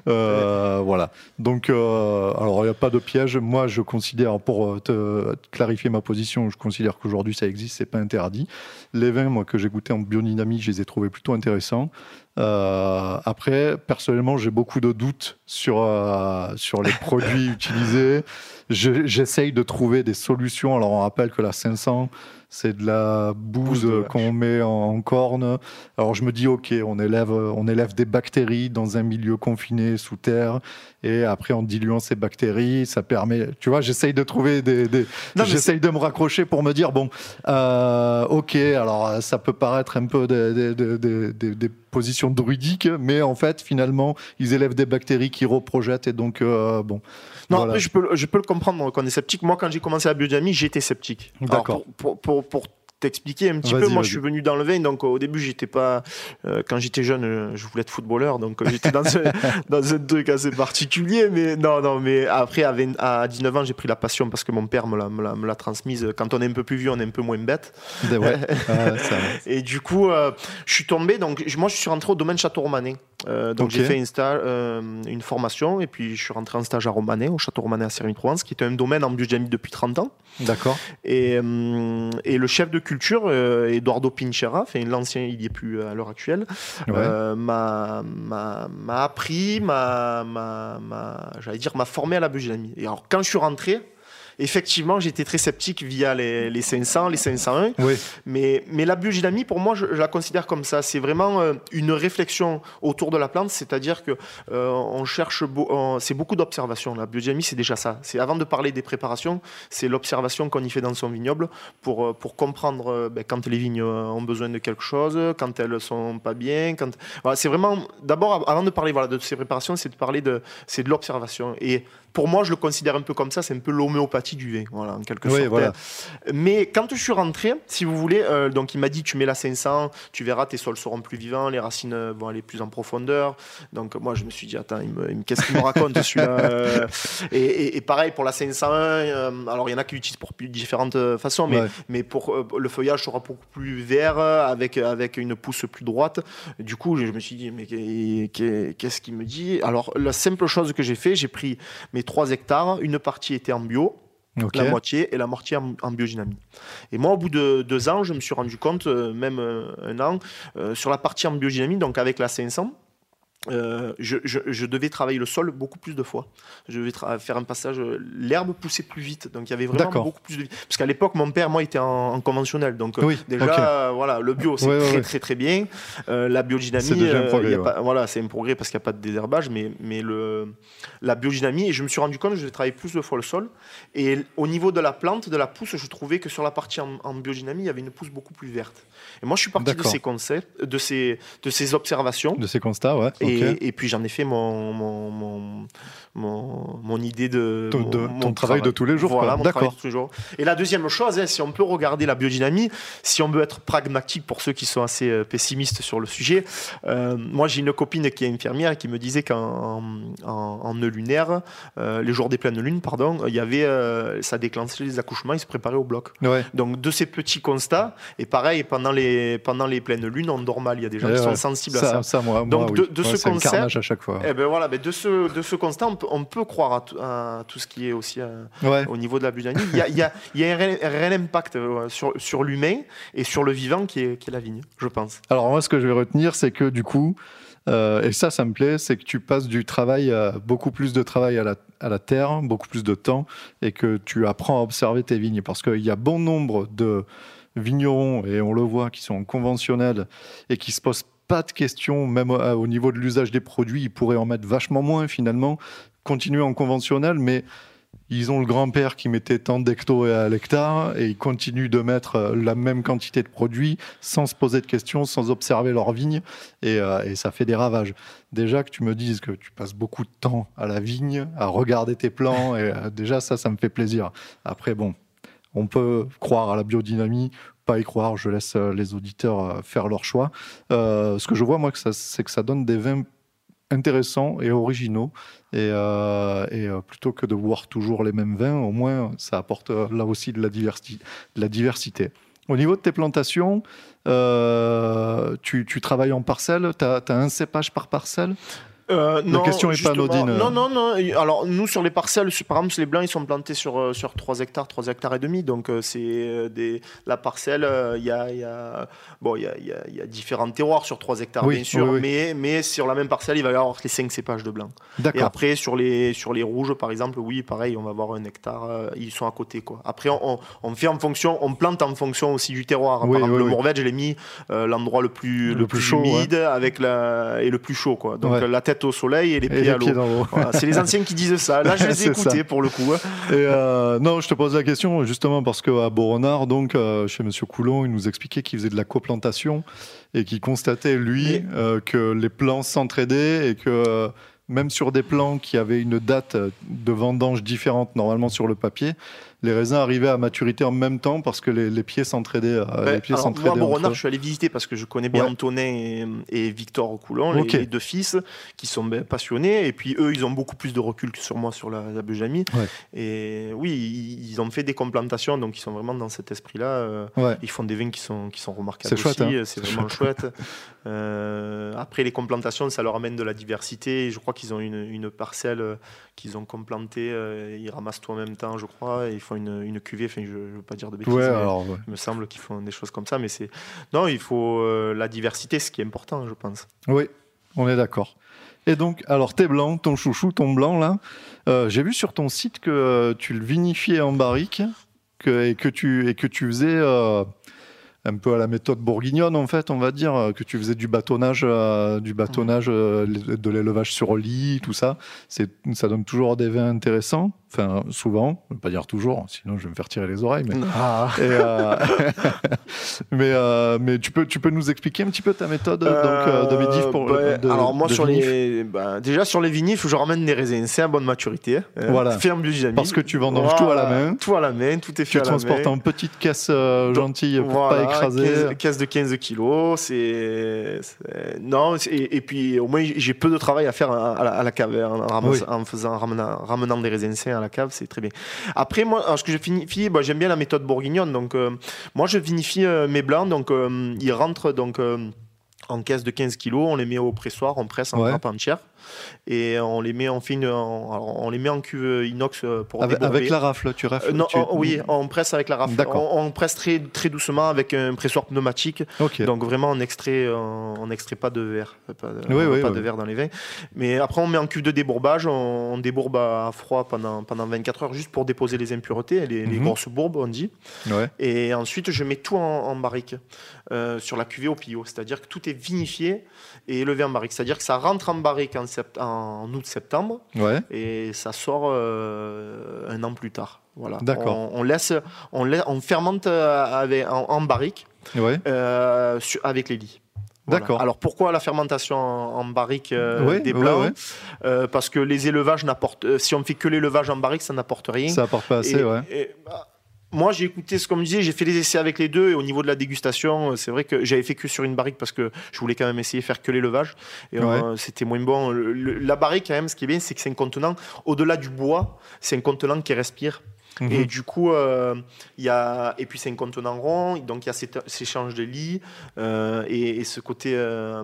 Euh, Voilà. Donc, euh, alors il n'y a pas de piège. Moi, je considère, pour euh, te, te clarifier ma position, je considère qu'aujourd'hui ça existe, c'est pas interdit. Les vins, moi, que j'ai goûtés en biodynamie, je les ai trouvés plutôt intéressants. Euh, après, personnellement, j'ai beaucoup de doutes sur, euh, sur les produits utilisés. je- j'essaye de trouver des solutions. Alors, on rappelle que la 500, c'est de la bouse qu'on met en, en corne. Alors, je me dis, OK, on élève, on élève des bactéries dans un milieu confiné sous terre. Et après, en diluant ces bactéries, ça permet. Tu vois, j'essaye de trouver des. des- j'essaye de me raccrocher pour me dire, bon, euh, OK, alors ça peut paraître un peu des positions druidiques, mais en fait, finalement, ils élèvent des bactéries qui reprojettent. Et donc, euh, bon. Non, voilà. je peux, le- je peux le comprendre qu'on est sceptique. Moi, quand j'ai commencé la biodynamie, j'étais sceptique. D'accord. Pour, pour, pour, pour t'expliquer un petit peu, moi, je suis venu dans le vin. Donc, au début, j'étais pas. euh, quand j'étais jeune, euh, je voulais être footballeur. Donc, euh, j'étais dans, un, dans un truc assez particulier. Mais non, non, mais après, à, 20 à 19 ans, j'ai pris la passion parce que mon père me l'a- transmise. Quand on est un peu plus vieux, on est un peu moins bête. Ouais. Ouais, ça- Et du coup, euh, je suis tombé. Donc, moi, je suis rentré au domaine Château Romanais. Euh, donc, j'ai fait une, euh, formation et puis je suis rentré en stage à Romanais, au Château Romanais à Sérigny-Provence, qui est un domaine en biodynamie depuis 30 ans. D'accord. Et, euh, et le chef de culture, euh, Eduardo Pinchera, enfin, l'ancien, il n'y est plus à l'heure actuelle, Ouais. euh, m'a appris, m'a- j'allais dire, m'a formé à la biodynamie. Et alors, quand je suis rentré, effectivement, j'étais très sceptique via les, les 500, les 501. Oui. Mais, mais la biodynamie, pour moi, je, je la considère comme ça. C'est vraiment euh, une réflexion autour de la plante, c'est-à-dire que euh, on cherche, beau- c'est beaucoup d'observation. La biodynamie, c'est déjà ça. C'est avant de parler des préparations, c'est l'observation qu'on y fait dans son vignoble pour, euh, pour comprendre ben, quand les vignes ont besoin de quelque chose, quand elles sont pas bien. Quand voilà, c'est vraiment d'abord av- avant de parler voilà, de ces préparations, c'est de parler de c'est de l'observation. Et pour moi, je le considère un peu comme ça. C'est un peu l'homéopathie du vin, voilà, en quelque Oui, sorte. voilà. Mais quand je suis rentré, si vous voulez, euh, donc il m'a dit tu mets la 500, tu verras tes sols seront plus vivants, les racines vont aller plus en profondeur. Donc moi je me suis dit attends, il me- il me- qu'est-ce qu'il me raconte celui-là euh et, et- et pareil pour la 501, euh, alors il y en a qui l'utilisent pour différentes façons, mais, Ouais. mais pour euh, le feuillage sera beaucoup plus vert avec avec une pousse plus droite. Du coup je me suis dit mais qu'est- qu'est- qu'est-ce qu'il me dit? Alors la simple chose que j'ai fait, j'ai pris mes 3 hectares, une partie était en bio la moitié et la moitié en, en biodynamie. Et moi, au bout de deux ans, je me suis rendu compte, euh, même euh, un an, euh, sur la partie en biodynamie, donc avec la 500, euh, je, je- je devais travailler le sol beaucoup plus de fois. Je devais faire un passage, euh, l'herbe poussait plus vite, donc il y avait vraiment beaucoup plus de vie. Parce qu'à l'époque, mon père, moi, était en, en conventionnel, donc euh, Oui, déjà, euh, voilà, le bio, c'est Ouais, très, ouais. très très bien. Euh, la biodynamie, C'est déjà un progrès, il y a ouais. pas- voilà, c'est un progrès parce qu'il n'y a pas de désherbage, mais, mais le, la biodynamie, et je me suis rendu compte que je devais travailler plus de fois le sol. Et au niveau de la plante, de la pousse, je trouvais que sur la partie en, en biodynamie, il y avait une pousse beaucoup plus verte. Et moi, je suis parti de ces concepts, de ces, de ces observations. De ces constats, ouais. Et, et puis j'en ai fait mon, mon, mon, mon, mon idée de. Ton- mon- de- mon ton travail de tous les jours, Voilà, quoi. mon D'accord. travail de tous les jours. Et la deuxième chose, hein, si on peut regarder la biodynamie, si on veut être pragmatique pour ceux qui sont assez euh, pessimistes sur le sujet, euh, moi j'ai une copine qui est infirmière qui me disait qu'en en, en nœud lunaire, euh, les jours des pleines lunes, pardon, il y avait, euh, ça déclenchait les accouchements, ils se préparaient au bloc. Ouais. Donc de ces petits constats, et pareil, pendant les, pendant les pleines lunes, on dort mal, il y a des gens Ouais, qui sont sensibles à Ça, ça. moi, Donc, moi, de- ce c'est un concept- carnage à chaque fois. Eh ben voilà, ben de ce de ce constat, on peut, on peut croire à, tout- à tout ce qui est aussi euh, Ouais. au niveau de la biodynamie. Il y a, il y a- il y a un, réel, un réel impact euh, sur, sur l'humain et sur le vivant qui est, qui est la vigne, je pense. Alors moi, ce que je vais retenir, c'est que du coup, euh, et ça, ça me plaît, c'est que tu passes du travail, à, beaucoup plus de travail à la, à la terre, beaucoup plus de temps, et que tu apprends à observer tes vignes. Parce qu'il y a bon nombre de vignerons, et on le voit, qui sont conventionnels et qui se posent pas de questions, même au, au niveau de l'usage des produits, ils pourraient en mettre vachement moins finalement, continuer en conventionnel, mais ils ont le grand-père qui mettait tant d'hecto à l'hectare et ils continuent de mettre euh, la même quantité de produits sans se poser de questions, sans observer leurs vignes et, euh, et ça fait des ravages. Déjà que tu me dises que tu passes beaucoup de temps à la vigne, à regarder tes plants, et euh, déjà ça, ça me fait plaisir. Après, bon, on peut croire à la biodynamie, pas y croire, je laisse euh, les auditeurs euh, faire leur choix. Euh, ce que je vois, moi, c'est que ça donne des vins intéressants et originaux. Et, et, plutôt que de boire toujours les mêmes vins, au moins, ça apporte là aussi de la, diversi- la diversité. Au niveau de tes plantations, tu, tu travailles en parcelle Tu as, un cépage par parcelle? Euh, non, question est pas anodine. Non, non, non. Alors, nous, sur les parcelles, par exemple, les blancs, ils sont plantés sur, euh, sur 3 hectares, 3 hectares et demi. Donc, euh, c'est euh, des, la parcelle, il y, a, y, a, bon, y, a, y a- y a différents terroirs sur 3 hectares, Oui, bien sûr. oui, oui. Mais, mais sur la même parcelle, il va y avoir les 5 cépages de blanc. Et après, sur les, sur les rouges, par exemple, oui, pareil, on va avoir un hectare, ils sont à côté. Quoi. Après, on, on- on fait en fonction, on plante en fonction aussi du terroir. Par exemple, le. Mourvèdre, je l'ai mis euh, l'endroit le plus, Le le plus plus, chaud, humide avec la, et le plus chaud. Quoi. Donc, Ouais. la tête au soleil et les Et pieds les à l'eau. Voilà, c'est les anciens qui disent ça. Là, je les ai ça. écoutés pour le coup. hein. Et euh, non, je te pose la question justement parce qu'à Boronard, donc euh, chez Monsieur Coulon, il nous expliquait qu'il faisait de la coplantation et qu'il constatait lui euh, que les plants s'entraidaient et que même sur des plants qui avaient une date de vendange différente normalement sur le papier, les raisins arrivaient à maturité en même temps parce que les, les pieds s'entraidaient. Ouais, les pieds alors, moi, Boronard, eux. je suis allé visiter parce que je connais bien Ouais. Antonin et, et Victor Coulon, les, les deux fils, qui sont ben, passionnés. Et puis, eux, ils ont beaucoup plus de recul que sur moi sur la, la. Ouais. Et oui, ils, ils ont fait des complantations, donc ils sont vraiment dans cet esprit-là. euh, Ouais. Ils font des vins qui sont, qui sont remarquables C'est chouette, hein. c'est vraiment chouette. Euh, après, les complantations, ça leur amène de la diversité. Je crois qu'ils ont une, une parcelle qu'ils ont complantée. ils ramassent tout en même temps, je crois. Et font une, une cuvée. Enfin, je ne veux pas dire de bêtises. Ouais, mais alors, ouais. Il me semble qu'ils font des choses comme ça. Mais c'est. Non, il faut euh, la diversité, ce qui est important, je pense. Oui, on est d'accord. Et donc, alors, t'es blanc, ton chouchou, ton blanc, là. euh, J'ai vu sur ton site que euh, tu le vinifiais en barrique que, et, que tu, et que tu faisais un peu à la méthode bourguignonne, en fait, on va dire, que tu faisais du bâtonnage, euh, du bâtonnage euh, de l'élevage sur lit, tout ça. C'est, ça donne toujours des vins intéressants. Enfin, souvent, je ne veux pas dire toujours, sinon je vais me faire tirer les oreilles. Mais, Ah. et, euh, mais, euh, mais tu, peux, tu peux nous expliquer un petit peu ta méthode donc, euh, de vinif pour bah, de- alors moi sur vinif les bah, déjà sur les vinifs je ramène des raisins c'est à bonne maturité hein. Voilà. en biojamie. Parce que tu vendanges tout à la main. tout à la main tout est fait Tu à la transportes main en petite caisse euh, gentille pour Voilà, pas écraser. 15 caisse de 15 kilos c'est non et, et puis au moins j'ai peu de travail à faire à la, à la cave en, ramass- Oui. en faisant en ramenant, ramenant des raisins sains à la cave c'est très bien. Après moi ce que je vinifie bah, j'aime bien la méthode bourguignonne. Donc euh, moi je vinifie euh, mes blancs. Donc euh, ils rentrent donc en caisse de 15 kilos, on les met au pressoir, on presse en Ouais. grappe entière et on les met en fine, en- alors, on les met en cuve inox euh, pour Avec, la rafle, tu rafles Euh, non, tu- oh, oui, on presse avec la rafle. On, on presse très, très doucement avec un pressoir pneumatique. Donc vraiment, on extrait, euh, on n'extrait pas de verre, pas, de, Oui, oui, pas oui. de verre dans les vins. Mais après, on met en cuve de débourbage, on, débourbe à froid pendant, pendant 24 heures juste pour déposer les impuretés, les, les Mhm. grosses bourbes, on dit. Ouais. Et ensuite, je mets tout en, en barrique euh, sur la cuvée au pillot. C'est-à-dire que tout est vinifié et élevé en barrique. C'est-à-dire que ça rentre en barrique en, sept- en août-septembre Ouais. et ça sort euh, un an plus tard. Voilà. D'accord. On, on laisse, on, laisse- on fermente euh, avec, en, en barrique Ouais. euh, avec les lits. Voilà. D'accord. Alors pourquoi la fermentation en, en barrique euh, Ouais, des ouais, blancs ouais. Euh, Parce que les élevages n'apportent. euh, si on fait que l'élevage en barrique, ça n'apporte rien. Ça apporte pas assez, Et- ouais. et, bah, moi, j'ai écouté ce qu'on me disait, j'ai fait les essais avec les deux, et au niveau de la dégustation, euh, c'est vrai que j'avais fait que sur une barrique parce que je voulais quand même essayer de faire que l'élevage, et euh, c'était moins bon. Le- la barrique, quand même, ce qui est bien, c'est que c'est un contenant, au-delà du bois, c'est un contenant qui respire. Mhm. Et du coup, euh, il y a et puis c'est un contenant rond, donc il y a cet, cet échange de lits euh, et, et ce côté euh,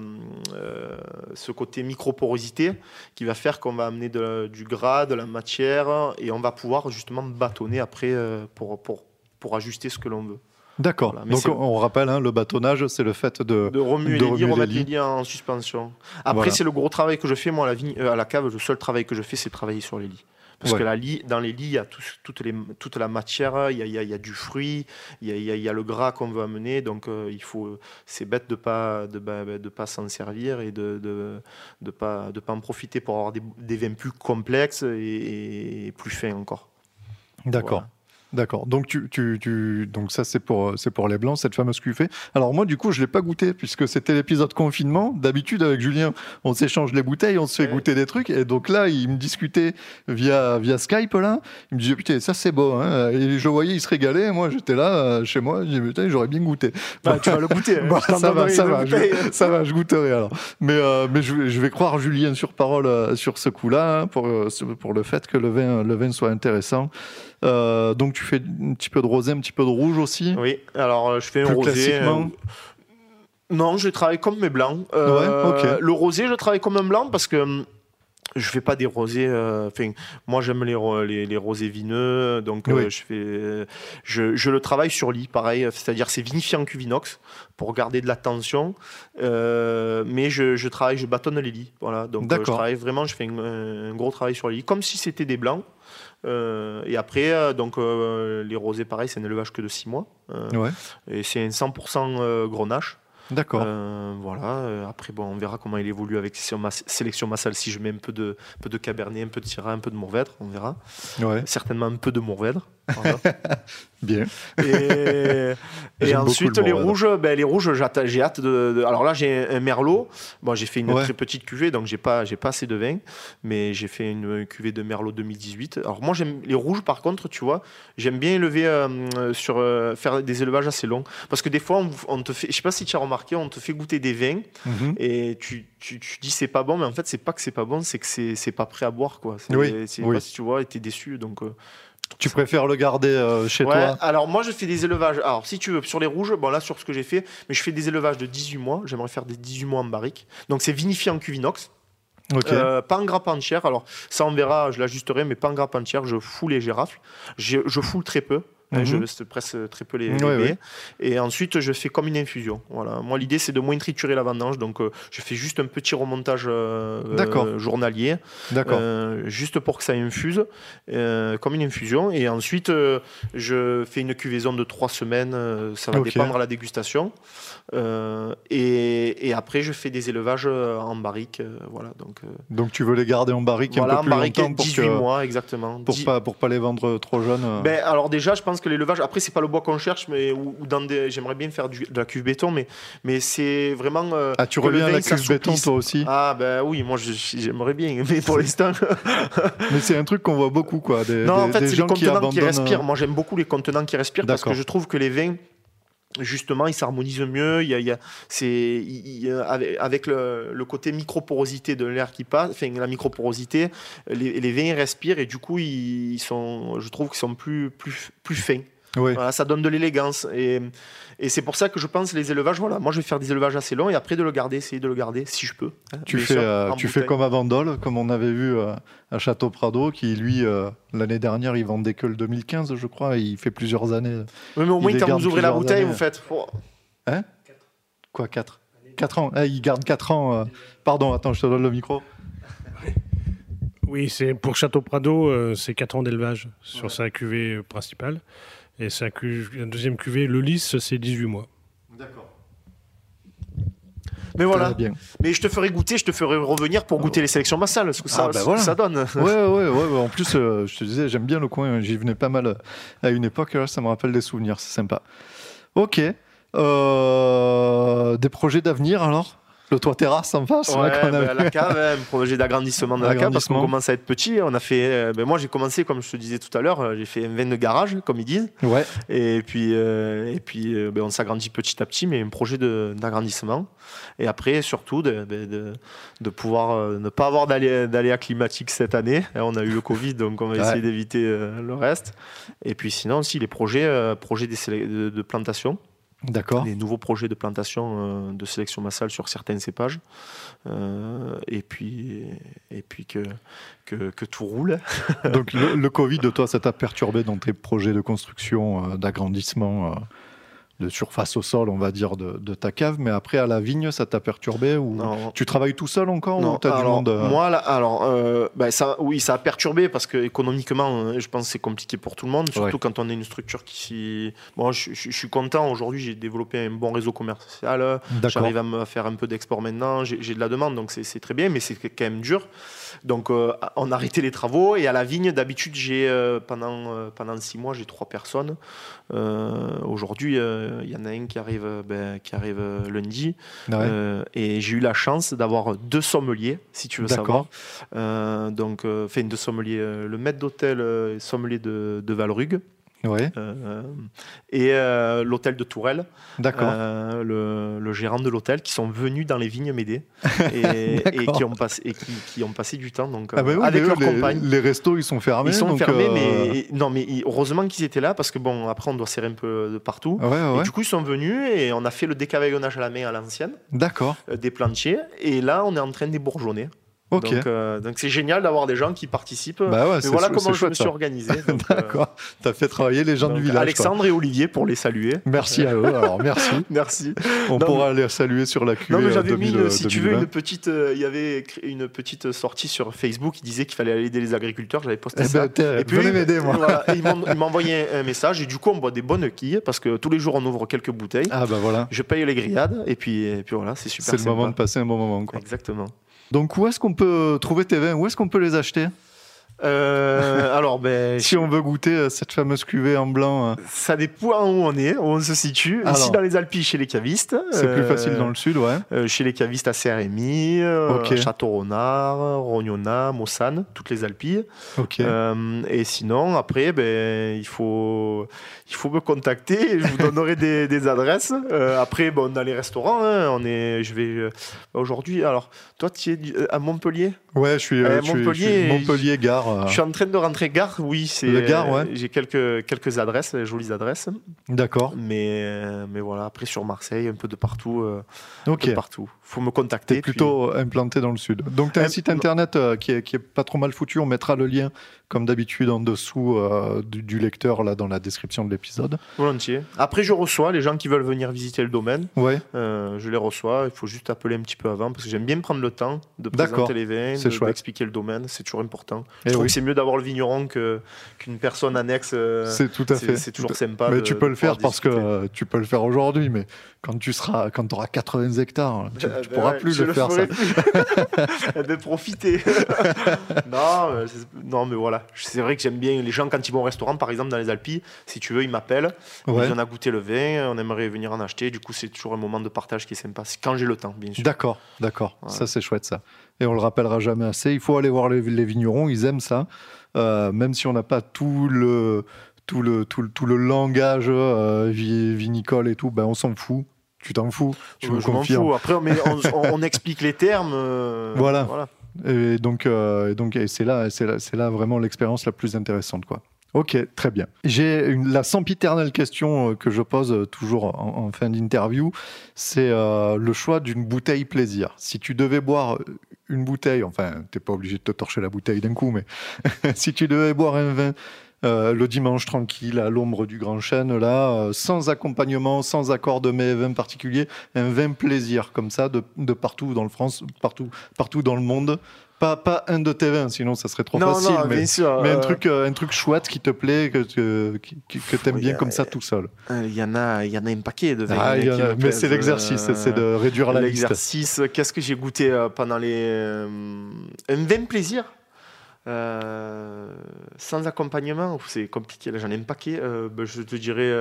ce côté microporosité qui va faire qu'on va amener de- du gras, de la matière et on va pouvoir justement bâtonner après pour, pour, pour ajuster ce que l'on veut. D'accord. Voilà, Donc on rappelle, hein, le bâtonnage, c'est le fait de. De remuer de les lits, remuer remettre les lits. lits en suspension. Après, Voilà. c'est le gros travail que je fais, moi, à la, vigne- euh, à la cave. Le seul travail que je fais, c'est travailler sur les lits. Parce Ouais. que la dans les lits, il y a tout- toutes les, toute la matière, il y a, il y a- il y a du fruit, il y a, il y le gras qu'on veut amener. Donc, euh, il faut, c'est bête de ne pas, de, bah, de pas s'en servir et de ne de, de pas, de pas en profiter pour avoir des, des vins plus complexes et, et plus fins encore. D'accord. Voilà. D'accord. Donc, tu, tu, tu- donc ça, c'est pour, c'est pour les blancs, cette fameuse cuvée. Alors, moi, du coup, je ne l'ai pas goûté puisque c'était l'épisode confinement. D'habitude, avec Julien, on s'échange les bouteilles, on se fait Ouais. goûter des trucs. Et donc là, il me discutait via, via Skype, là. Il me disait, putain, ça, c'est beau. Hein. Et je voyais, il se régalait. Moi, j'étais là, euh, chez moi. Je disais, putain, j'aurais bien goûté. Bah, tu vas le goûter. hein. Bah, ça va, ça va, je, ça va, je goûterai alors. Mais, euh, mais je, vais- je vais croire Julien sur parole euh, sur ce coup-là hein, pour, euh, pour le fait que le vin, le vin soit intéressant. Euh, donc tu fais un petit peu de rosé, un petit peu de rouge aussi. Oui, alors euh, je fais un rosé. euh, Non, je travaille comme mes blancs. Euh, Ouais. Le rosé, je travaille comme un blanc parce que hum, je fais pas des rosés. euh, Enfin, moi j'aime les, ro- les, les rosés vineux, donc euh, je fais, je, je le travaille sur lit, pareil. C'est-à-dire c'est vinifié en cuvinox pour garder de la tension, euh, mais je, je travaille, je bâtonne les lits. Voilà, donc je travaille vraiment, je fais un, un gros travail sur les lits, comme si c'était des blancs. Euh, et après, euh, donc euh, les rosés, pareil, c'est un élevage que de 6 mois. Ouais, et c'est un 100% euh, grenache. d'accord. Euh, voilà. Après, bon, on verra comment il évolue avec sélection, mas- sélection massale. Si je mets un peu de, un peu de cabernet, un peu de syrah, un peu de mourvèdre, on verra. Ouais, Certainement un peu de mourvèdre. Voilà. bien. et ensuite, le les rouges, ben, les rouges, j'ai hâte de, de- Alors là, j'ai un merlot. Bon, j'ai fait une Ouais. très petite cuvée, donc j'ai pas, pas assez de vin, mais j'ai fait une cuvée de merlot 2018. Alors moi, j'aime les rouges. Par contre, tu vois, j'aime bien élever euh, sur euh, faire des élevages assez longs, parce que des fois, on, on te fait, je sais pas si tu as remarqué, on te fait goûter des vins Mhm. et tu, tu, tu dis c'est pas bon, mais en fait, c'est pas que c'est pas bon, c'est que c'est pas prêt à boire, quoi. Oui, oui. pas si tu vois, et t'es déçu, donc. euh, Tu préfères le garder euh, chez Ouais, toi alors moi je fais des élevages. Alors si tu veux, sur les rouges, bon là sur ce que j'ai fait, mais je fais des élevages de 18 mois. J'aimerais faire des 18 mois en barrique. Donc c'est vinifié en cuvinox. Ok. Euh, pas en grappe entière. Alors ça on verra, je l'ajusterai, mais pas en grappe entière. Je fous les girafles. Je, je foule très peu. Hein, Mhm. Je laisse presse très peu les, les Ouais, baies. ouais. Et ensuite, je fais comme une infusion. Voilà. Moi, l'idée, c'est de moins triturer la vendange. Donc, euh, je fais juste un petit remontage euh, euh, journalier. Euh, juste pour que ça infuse, comme une infusion. Et ensuite, je fais une cuvaison de trois semaines. ça va dépendre à la dégustation. Et, et après, je fais des élevages en barrique. voilà, donc, Donc tu veux les garder en barrique voilà, un en peu plus barrique, longtemps pour 18 que- mois, exactement. pour Dix- pas pour pas les vendre trop jeunes. ben, alors déjà, je pense que l'élevage, après c'est pas le bois qu'on cherche, mais ou, ou dans des, j'aimerais bien faire du- de la cuve béton, mais mais c'est vraiment. euh, ah, tu reviens à la cuve béton toi aussi? Ah ben oui, moi j'aimerais bien, mais pour l'instant. Mais c'est un truc qu'on voit beaucoup quoi. Des, Non, des- en fait, c'est les gens qui contenants qui, abandonnent. respirent. euh, Moi, j'aime beaucoup les contenants qui respirent parce que je trouve que les vins, justement, ils s'harmonisent mieux. Il y a, il y a- c'est, il y a- avec, avec le, le côté microporosité de l'air qui passe, enfin, la microporosité, les, les vins respirent et du coup, ils, ils sont, je trouve qu'ils sont plus, plus, plus fins. Voilà, ça donne de l'élégance. Et, et c'est pour ça que je pense les élevages, voilà, moi je vais faire des élevages assez longs et après de le garder, essayer de le garder si je peux. hein, Tu bien fais, sûr, euh, tu fais comme à Vendôle, comme on avait vu euh, à Château Prado, qui lui, euh, l'année dernière, il vendait que le 2015, je crois, et il fait plusieurs années. Oui, mais au moins, quand garde vous ouvrez la bouteille, années. vous faites. oh, Quoi, 4 4 ans Ah, Il garde 4 ans. euh. Pardon, attends, je te donne le micro. Oui, c'est pour Château Prado, euh, c'est 4 ans d'élevage sur sa cuvée principale. Et sa cu- la deuxième cuvée, le lys, c'est 18 mois. D'accord. Mais voilà. bien. Mais je te ferai goûter, je te ferai revenir pour goûter les sélections massales, ce que ça, Ah, bah ce que voilà. ça donne. Ouais, ouais, ouais, ouais. En plus, euh, je te disais, j'aime bien le coin. J'y venais pas mal euh, à une époque. Là, ça me rappelle des souvenirs. C'est sympa. Ok. Euh, des projets d'avenir alors? Le toit terrasse en face Ouais, avait. la cave, hein, projet d'agrandissement de la cave parce qu'on commence à être petit. On a fait, euh, ben, moi j'ai commencé comme je te disais tout à l'heure, euh, j'ai fait un vin de garage comme ils disent. Ouais. Et puis, euh, et puis ben, on s'agrandit petit à petit, mais un projet d'agrandissement. Et après, surtout, de, ben, de, de pouvoir euh, ne pas avoir d'aléas climatiques cette année. Hein, on a eu le Covid, donc on va Ouais. essayer d'éviter euh, le reste. Et puis sinon aussi, les projets, projets de plantation. D'accord. Des nouveaux projets de plantation euh, de sélection massale sur certains cépages. Euh, et puis, et puis que, que, que tout roule. Donc le, le Covid, toi, ça t'a perturbé dans tes projets de construction, euh, d'agrandissement de surface au sol, on va dire, de, de ta cave. Mais après, à la vigne, ça t'a perturbé ou Non. tu travailles tout seul encore Non, ou t'as du monde euh, Moi, là, alors, euh, ben, ça, oui, ça a perturbé parce que économiquement, euh, je pense que c'est compliqué pour tout le monde, surtout Ouais. quand on est une structure qui. Bon, je, je- je suis content. Aujourd'hui, j'ai développé un bon réseau commercial. D'accord. J'arrive à me faire un peu d'export maintenant. J'ai j'ai de la demande, donc c'est c'est très bien, mais c'est quand même dur. Donc, euh, on a arrêté les travaux et à la vigne, d'habitude, j'ai euh, pendant euh, pendant six mois, j'ai trois personnes. Aujourd'hui, il y en a un qui arrive, ben, qui arrive lundi. Ouais. Euh, et j'ai eu la chance d'avoir deux sommeliers, si tu veux savoir. Donc, enfin, deux sommeliers. le maître d'hôtel euh, sommelier de, de Valrugue Ouais, euh, et euh, l'hôtel de Tourelle, d'accord. euh, le, le gérant de l'hôtel, qui sont venus dans les vignes m'aider et, qui, ont passé, et qui, qui ont passé du temps donc, Ah bah euh, oui, avec eux, leur les, compagne. les restos, ils sont fermés. Ils sont donc, fermés, mais non, mais heureusement qu'ils étaient là parce que bon, après on doit serrer un peu de partout. Ouais, ouais, Et du coup, ils sont venus et on a fait le décavaillonnage à la main à l'ancienne D'accord. des plantiers. Et là, on est en train de bourgeonner. Ok. Donc, euh, donc c'est génial d'avoir des gens qui participent. Bah ouais, Mais voilà comment je chouette, me suis ça. organisé. euh, D'accord. T'as fait travailler les gens donc, du village. quoi. Alexandre et Olivier pour les saluer. Merci à eux. Alors merci. Merci. On Non, pourra les saluer sur la mais euh, j'avais mis, 2000, une- si tu veux, 2020. une petite. euh, Il y avait une petite sortie sur Facebook qui disait qu'il fallait aller aider les agriculteurs. J'avais posté Eh ça. ben, Et puis, venez m'aider, moi. voilà, ils m'ont envoyé un message et du coup on boit des bonnes quilles parce que tous les jours on ouvre quelques bouteilles. Ah bah voilà. Je paye les grillades et puis, et puis voilà, c'est super C'est le moment de passer un bon moment. Quoi. Exactement. Donc où est-ce qu'on peut trouver tes vins? Où est-ce qu'on peut les acheter? Euh, alors, ben, Si on veut goûter euh, cette fameuse cuvée en blanc, euh, ça dépend où on est, où on se situe. Ici Alors. dans les Alpes, chez les cavistes. c'est plus facile dans le sud, ouais. euh, chez les cavistes à Saint-Rémy, euh, Ok. Château-Renard, Rognona, Mossane, toutes les Alpilles. Ok. Euh, et sinon, après, ben, il, faut, il faut me contacter je vous donnerai des, des adresses. Après, bon, dans les restaurants, hein, on est, je vais aujourd'hui. Alors, toi, tu es à Montpellier? Ouais, je suis, je suis- je Gare. euh, Je suis en train de rentrer gare, oui. c'est Le Gard, ouais. euh, J'ai quelques, quelques adresses, euh, jolies adresses. D'accord. Mais, mais voilà, après sur Marseille, un peu de partout. un peu de partout. Faut me contacter. T'es plutôt implanté dans le sud. Donc tu as un site internet euh, qui, est, qui est pas trop mal foutu. On mettra le lien, comme d'habitude, en dessous euh, du, du lecteur là dans la description de l'épisode. volontiers. Après, je reçois les gens qui veulent venir visiter le domaine. Ouais. Euh, je les reçois. Il faut juste appeler un petit peu avant parce que j'aime bien prendre le temps de présenter les vins, de- d'expliquer le domaine. C'est toujours important. Eh je trouve oui. que c'est mieux d'avoir le vigneron que- qu'une personne annexe. C'est tout à fait. C'est toujours sympa. Mais de- tu peux le faire parce que discuter. tu peux le faire aujourd'hui, mais quand tu seras, quand auras 80 hectares, tu, Euh, tu ben pourras ouais, plus le faire ça. ben, profitez. non, euh, non, mais voilà. C'est vrai que j'aime bien les gens quand ils vont au restaurant, par exemple dans les Alpes, si tu veux, ils m'appellent. Ouais. Ils en a goûté le vin, on aimerait venir en acheter. Du coup, c'est toujours un moment de partage qui est sympa. C'est quand j'ai le temps, bien sûr. D'accord, d'accord. Ça, c'est chouette, ça. Et on le rappellera jamais assez. Il faut aller voir les, les vignerons, ils aiment ça. Euh, même si on n'a pas tout le, tout le, tout le, tout le langage euh, vi- vinicole et tout, ben, on s'en fout. Tu t'en fous, tu Euh, me je m'en confirmes. fous. Après, on, explique les termes. euh, Voilà. Et donc, euh, donc c'est là, c'est là, là vraiment l'expérience la plus intéressante, quoi. Ok, très bien. J'ai la sempiternelle question euh, que je pose euh, toujours en, en fin d'interview, c'est euh, le choix d'une bouteille plaisir. Si tu devais boire une bouteille, enfin, t'es pas obligé de te torcher la bouteille d'un coup, mais si tu devais boire un vin euh, le dimanche tranquille à l'ombre du grand chêne, là, euh, sans accompagnement, sans accord de mets et vin particulier, un vin plaisir comme ça, de, de partout dans le France, partout, partout dans le monde. Pas, pas un de tes vins, sinon ça serait trop Non, facile. non, mais bien sûr, mais un, euh, truc, un truc chouette qui te plaît, que, que, t'aimes Oui, bien comme ça tout seul. Il y en a, il y en a un paquet de vins. Ah, y en a- mais c'est l'exercice, c'est de réduire la liste. L'exercice, qu'est-ce que j'ai goûté pendant les. un vin plaisir? Sans accompagnement, c'est compliqué, là j'en ai un paquet. Euh, ben, je te dirais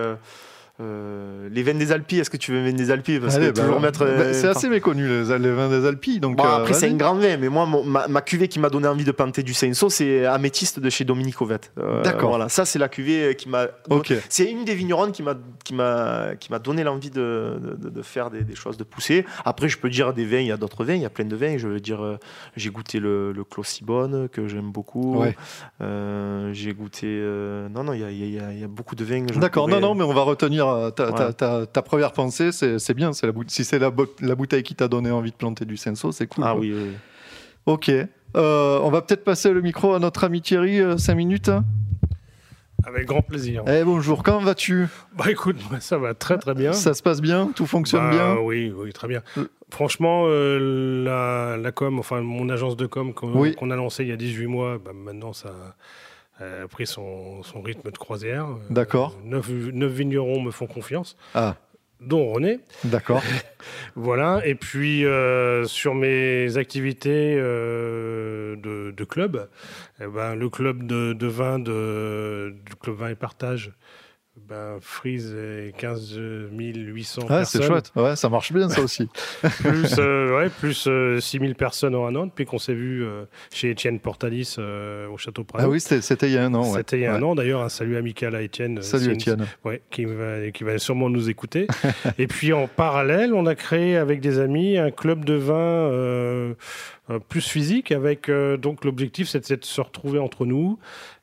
euh, les vins des Alpes. Est-ce que tu veux vins des Alpes Parce Allez, que bah, toujours mettre. bah, euh, c'est assez méconnu, les, les vins des. Donc, Bon, euh, après, c'est vas-y. un grand vin, mais moi, mon- ma, ma cuvée qui m'a donné envie de planter du Cinsault, c'est Améthyste de chez Dominique Ovette. Euh, D'accord. Voilà, ça, c'est la cuvée qui m'a. Ok. C'est une des vigneronnes qui m'a qui m'a qui m'a donné l'envie de, de, de faire des, des choses, de pousser. Après, je peux dire des vins, il y a d'autres vins, il y a plein de vins. Je veux dire, j'ai goûté le, le Clos Sibonne que j'aime beaucoup. Ouais. J'ai goûté. non, non, il y a, y a- il y a beaucoup de vins. D'accord, non, non, mais on va retenir euh, ta, ta- Voilà. ta- ta première pensée, c'est c'est bien. c'est La si c'est la, bo- la bouteille qui t'a donné envie de planter du senso, c'est cool. Ah oui, oui. Ok. Euh, on va peut-être passer le micro à notre ami Thierry, 5 minutes. Avec grand plaisir. Eh bonjour, comment vas-tu? Bah écoute, moi, ça va très très bien. Ça se passe bien? Tout fonctionne Bah, bien? Oui, oui, très bien. Euh. Franchement, euh, la, la com, enfin mon agence de com qu'on Oui. qu'on a lancée il y a 18 mois, bah, maintenant ça a pris son, son rythme de croisière. Euh, D'accord. Neuf, neuf vignerons me font confiance, Ah, dont René. d'accord. Voilà, et puis euh, sur mes activités euh, de, de club, eh ben, le club de, de vin de, du club vin et partage, ben, Freeze et 15 800 Ouais, personnes. c'est chouette. Ouais, ça marche bien, ça aussi. Plus, euh, ouais, plus 6000 personnes en un an depuis qu'on s'est vu euh, chez Étienne Portalis euh, au Château Prado. ah oui, c'était il y a un an. ouais. C'était il y a un an. D'ailleurs, un salut amical à Étienne. Salut Étienne. Ouais, qui va, qui va sûrement nous écouter. et puis en parallèle, on a créé avec des amis un club de vin euh, euh, plus physique, avec euh, donc l'objectif c'est de se retrouver entre nous.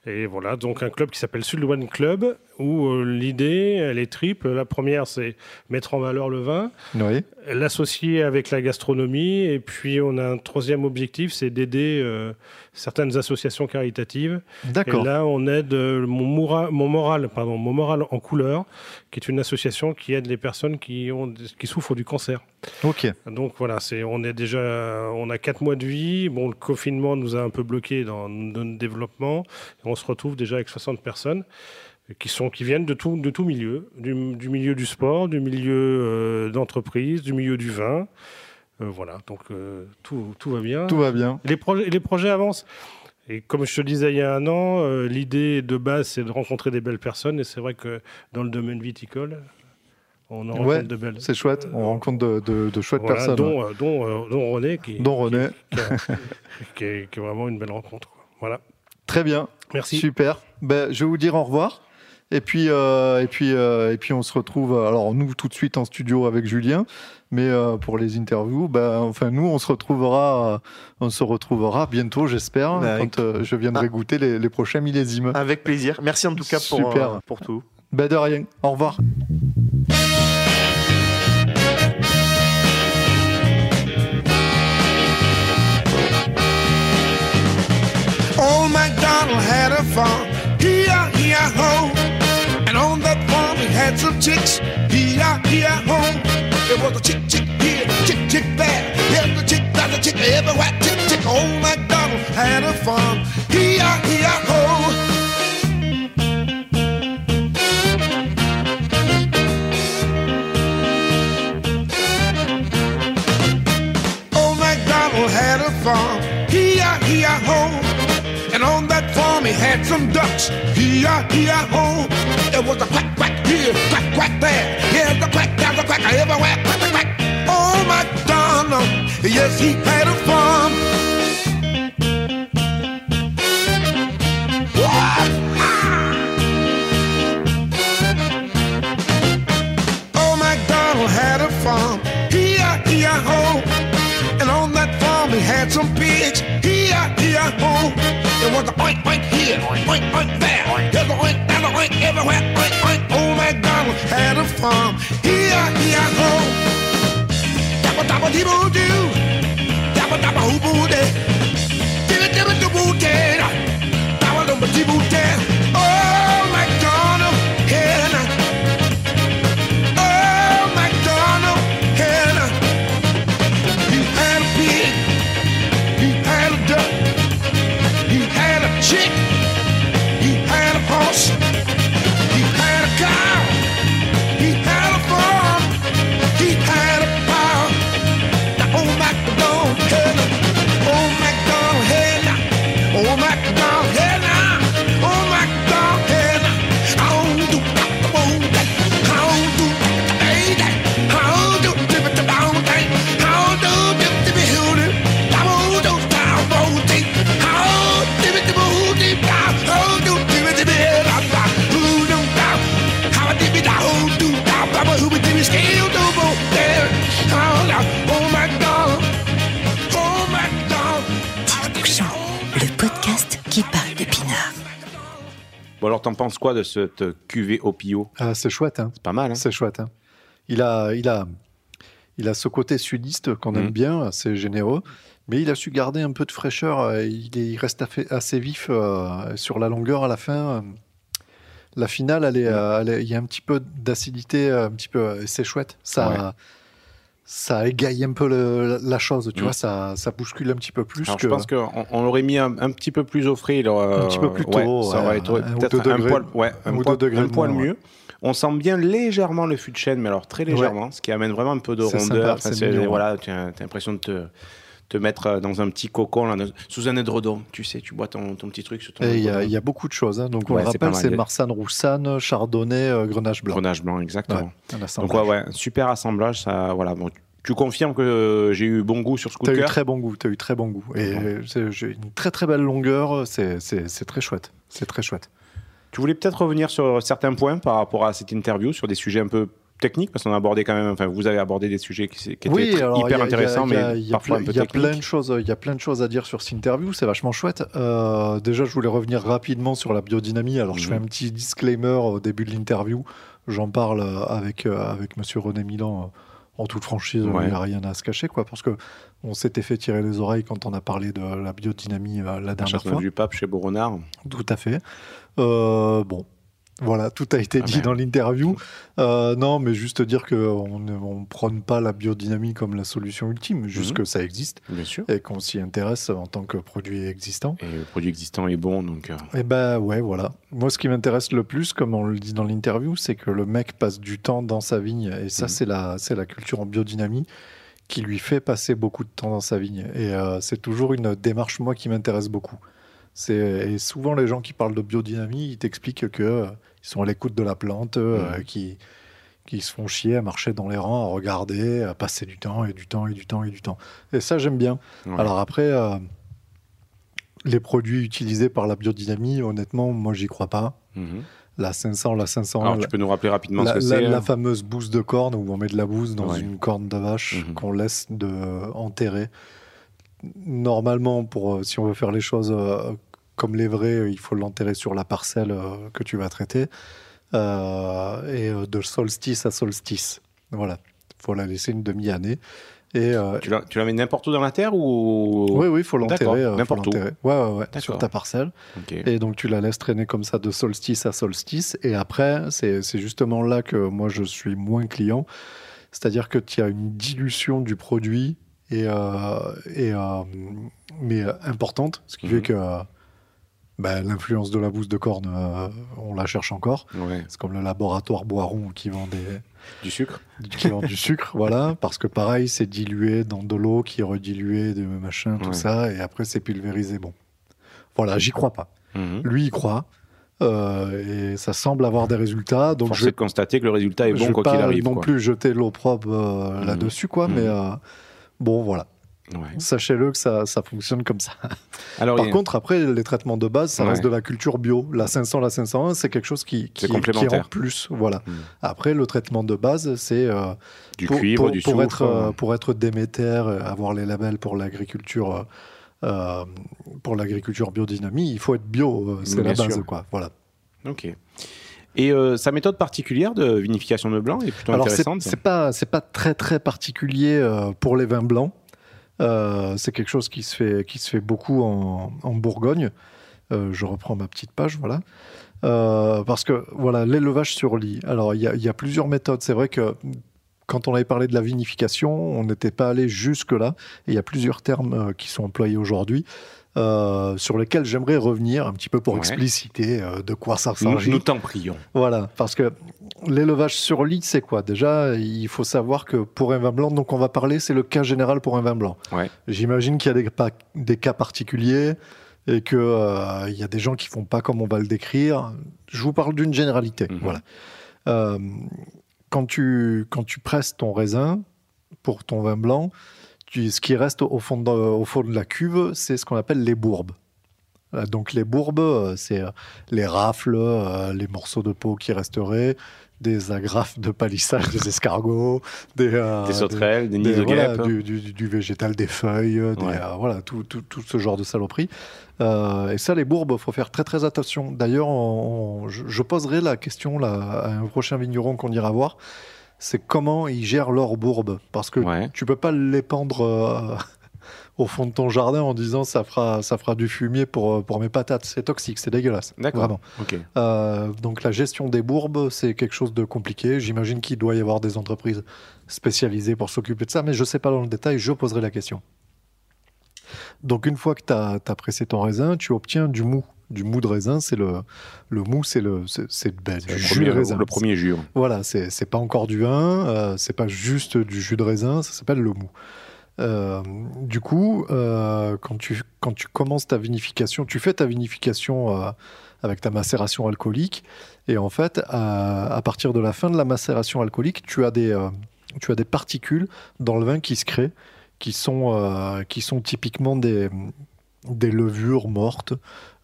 Et voilà, donc un club qui s'appelle Sud One Club, où euh, l'idée, elle est triple. La première, c'est mettre en valeur le vin, Oui. l'associer avec la gastronomie, et puis on a un troisième objectif, c'est d'aider euh, certaines associations caritatives. Et D'accord. là, on aide euh, mon, Moura- mon moral, pardon, mon moral en couleur, qui est une association qui aide les personnes qui ont, qui souffrent du cancer. Ok. Donc voilà, c'est, on est déjà, on a quatre mois de vie. Bon, le confinement nous a un peu bloqué dans notre développement. Et on se retrouve déjà avec 60 personnes qui sont, qui viennent de tout, de tout milieu, du, du milieu du sport, du milieu euh, d'entreprise, du milieu du vin. Euh, voilà, donc euh, tout, tout va bien. Tout va bien. Les, projets, les projets avancent. Et comme je te disais il y a un an, euh, l'idée de base, c'est de rencontrer des belles personnes. Et c'est vrai que dans le domaine viticole, on en rencontre de belles. c'est chouette. On rencontre de, de- de chouettes Voilà, personnes. dont, dont, dont René, qui, Dont René. qui, qui a- qui est, qui est vraiment une belle rencontre. Voilà. Très bien. Merci. Super. Ben, je vais vous dire au revoir. Et puis, euh, et, puis, euh, et puis, on se retrouve, euh, alors nous, tout de suite en studio avec Julien. Mais euh, pour les interviews, ben, enfin, nous, on se retrouvera, on se retrouvera bientôt, j'espère, Ben, quand euh, je viendrai Ah. goûter les, les prochains millésimes. Avec plaisir. Merci en tout cas pour, Super. euh, pour tout. Ben, de rien. Au revoir. Old MacDonald had a farm, had some chicks, E-I-E-I-O. There was a chick, chick here, chick, chick there. The chick, that's a chick everywhere, chick, chick. Oh Old MacDonald had a farm, E-I-E-I-O. Old MacDonald had a farm, E-I-E-I-O. And on that farm he had some ducks, E-I-E-I-O. There was a quack, quack here, quack, quack there. Here's the quack, there's a quack everywhere, quack, quack, quack. Old oh, MacDonald, yes, he had a farm. Old oh, MacDonald had a farm, E-I-E-I-O. And on that farm he had some pigs, E-I-E-I-O. There was a oink, oink here, oink, oink there. There's a oink, there's a oink everywhere, oink, had a farm, E-I-E-I-O. Dabba dabba dee boo dabba dabba hoo boo dee, dibba dibba doo boo dee, MacDonald had a, alors, t'en penses quoi de cette cuvée au pio Ah, c'est chouette, hein. C'est pas mal, hein C'est chouette. hein. Il, a, il, a, il a ce côté sudiste qu'on aime Mhm. bien, assez généreux, mais il a su garder un peu de fraîcheur. euh, Il, est- il reste assez vif euh, sur la longueur à la fin. La finale, elle est, euh, elle est- il y a un petit peu d'acidité, un petit peu, c'est chouette. Ça, Ouais. Ça égaye un peu le- la chose, tu Mhm. vois, ça, ça bouscule un petit peu plus Alors, que. je pense qu'on on l'aurait mis un, un petit peu plus au frais. euh, Un petit peu plus ouais, tôt, ça aurait été peut-être un, poil, ouais, un un ou poil, deux degrés un de poil moins, mieux. On sent bien légèrement le fût de chêne, mais alors très légèrement, ce qui amène vraiment un peu de rondeur. sympa, Enfin, voilà, tu as, t'as l'impression de te, te mettre euh, dans un petit cocon, là, sous un édredon. Tu sais, tu bois ton, ton petit truc sur ton Et il y, a- y beaucoup de choses. hein. Donc, on Ouais, rappelle, c'est Marsanne Roussanne, Chardonnay, euh, Grenache Blanc. Grenache blanc, exactement. Ouais, Donc, ouais, ouais, super assemblage. Ça, voilà, bon, tu confirmes que euh, j'ai eu bon goût sur ce coup T'as de eu cœur très bon goût, t'as eu très bon goût. Et euh, j'ai une très très belle longueur, c'est très chouette. C'est très chouette. Tu voulais peut-être revenir sur certains points par rapport à cette interview, sur des sujets un peu technique parce qu'on a abordé quand même. Enfin, vous avez abordé des sujets qui, qui étaient Oui, alors, hyper y a- intéressants, il y a- mais il y a parfois plein- un peu Il y a plein de choses, il y a plein de choses à dire sur cette interview. C'est vachement chouette. Euh, déjà, je voulais revenir rapidement sur la biodynamie. Alors, je Mhm. fais un petit disclaimer au début de l'interview. J'en parle euh, avec euh, avec Monsieur René Milan. euh, En toute franchise, il n'y a rien à se cacher, quoi, parce que on s'était fait tirer les oreilles quand on a parlé de la biodynamie euh, la dernière fois. du pape chez Boronard. Tout à fait. Euh, bon, voilà, tout a été Ah dit ben. dans l'interview. Euh, non, mais juste dire qu'on ne on prône pas la biodynamie comme la solution ultime, juste Mhm. que ça existe Bien sûr. et qu'on s'y intéresse en tant que produit existant. Et le produit existant est bon, donc. euh, Et ben ouais, voilà. Moi, ce qui m'intéresse le plus, comme on le dit dans l'interview, c'est que le mec passe du temps dans sa vigne. Et ça, Mhm. c'est la, c'est la culture en biodynamie qui lui fait passer beaucoup de temps dans sa vigne. Et euh, c'est toujours une démarche, moi, qui m'intéresse beaucoup. Et souvent, les gens qui parlent de biodynamie, ils t'expliquent que ils sont à l'écoute de la plante, euh, Mhm. qui, qui se font chier à marcher dans les rangs, à regarder, à passer du temps et du temps et du temps et du temps. Et ça, j'aime bien. ouais. Alors après, euh, les produits utilisés par la biodynamie, honnêtement, moi, j'y crois pas. Mhm. La 500, la 500, Alors, la, tu peux nous rappeler rapidement la- ce que la- c'est la euh, fameuse bouse de corne où on met de la bouse dans Ouais. une corne de vache Mhm. qu'on laisse de, enterrer. Normalement, pour, euh, si on veut faire les choses euh, comme les vrais, euh, il faut l'enterrer sur la parcelle euh, que tu vas traiter. Euh, et de solstice à solstice. Voilà. Il faut la laisser une demi-année. Et, euh, Tu la, tu la mets n'importe où dans la terre ou? Oui, oui, il faut l'enterrer. euh, n'importe où. l'enterrer. Ouais, ouais, ouais, D'accord. sur ta parcelle. Et donc tu la laisses traîner comme ça de solstice à solstice. Et après, c'est justement là que moi je suis moins client. C'est-à-dire que tu as une dilution du produit, et, et, mais importante, ce qui Mhm. fait que ben, l'influence de la bouse de corne, euh, on la cherche encore. Ouais. C'est comme le laboratoire Boiron qui vend, des, Du sucre. qui vend du sucre, voilà, parce que pareil, c'est dilué dans de l'eau qui est rediluée, de machin, tout Ouais. ça, et après c'est pulvérisé. Bon, voilà, j'y crois pas. Mhm. Lui, il croit. euh, et ça semble avoir des résultats. Donc, je de constater que le résultat est je bon vais quoi pas qu'il arrive. non quoi. plus jeter l'opprobre euh, Mhm. là-dessus, quoi. Mhm. Mais euh, bon, voilà. Ouais. Sachez-le que ça, ça fonctionne comme ça. Alors, Par a- contre, après, les traitements de base, ça Ouais. reste de la culture bio. La 500, la 501, c'est quelque chose qui, qui, C'est qui est en plus. Voilà. Mhm. Après, le traitement de base, c'est euh, du pour, cuivre, pour- du pour soufre. être, euh, pour être Déméter, euh, avoir les labels pour l'agriculture. euh, pour l'agriculture biodynamie, il faut être bio, c'est la base, sûr. quoi. Voilà. Ok. Et euh, sa méthode particulière de vinification de blanc est plutôt Alors c'est intéressante. c'est pas c'est pas très très particulier euh, pour les vins blancs. Euh, c'est quelque chose qui se fait qui se fait beaucoup en, Bourgogne. Euh, je reprends ma petite page, voilà. Euh, parce que voilà l'élevage sur lit. Alors il y, y a plusieurs méthodes. C'est vrai que quand on avait parlé de la vinification, on n'était pas allé jusque là. Et il y a plusieurs termes qui sont employés aujourd'hui. Euh, sur lesquels j'aimerais revenir un petit peu pour Ouais. expliciter euh, de quoi ça Nous, s'agit. nous t'en prions. Voilà, parce que l'élevage sur lit, c'est quoi? Déjà, il faut savoir que pour un vin blanc, donc on va parler, c'est le cas général pour un vin blanc. Ouais. J'imagine qu'il y a des, cas particuliers et qu'il il y a des gens qui font pas comme on va le décrire. Je vous parle d'une généralité. Mhm. Voilà. Euh, quand, tu, quand tu presses ton raisin pour ton vin blanc, ce qui reste au fond de, au fond de la cuve, c'est ce qu'on appelle les bourbes. Euh, Donc les bourbes, euh, c'est euh, les rafles, les morceaux de peau qui resteraient, des agrafes de palissage des escargots, des, euh, Des sauterelles, des, des- nids de voilà, guêpes. du, du- du végétal, des feuilles, des, euh, voilà, tout, tout- tout ce genre de saloperies. Euh, et ça, les bourbes, faut faire très très attention. D'ailleurs, je, je poserai la question là, à un prochain vigneron qu'on ira voir. C'est comment ils gèrent leurs bourbes. Parce que Ouais. tu peux pas l'épandre euh, au fond de ton jardin en disant ça fera, ça fera du fumier pour, euh, pour mes patates. C'est toxique, c'est dégueulasse. D'accord. Vraiment. Euh, donc la gestion des bourbes, c'est quelque chose de compliqué. J'imagine qu'il doit y avoir des entreprises spécialisées pour s'occuper de ça, mais je ne sais pas dans le détail, je poserai la question. Donc une fois que tu as, pressé ton raisin, tu obtiens du mou. Du mou de raisin, c'est le, le mou, c'est le, c'est, ben, du Le jus premier, de raisin. le premier jus. Voilà, c'est c'est pas encore du vin, euh, c'est pas juste du jus de raisin, ça s'appelle le mou. Euh, du coup, euh, quand, tu, quand tu commences ta vinification, tu fais ta vinification avec ta macération alcoolique, et en fait, à, à partir de la fin de la macération alcoolique, tu as des, tu as des particules dans le vin qui se créent, qui sont, euh, qui sont typiquement des, des levures mortes,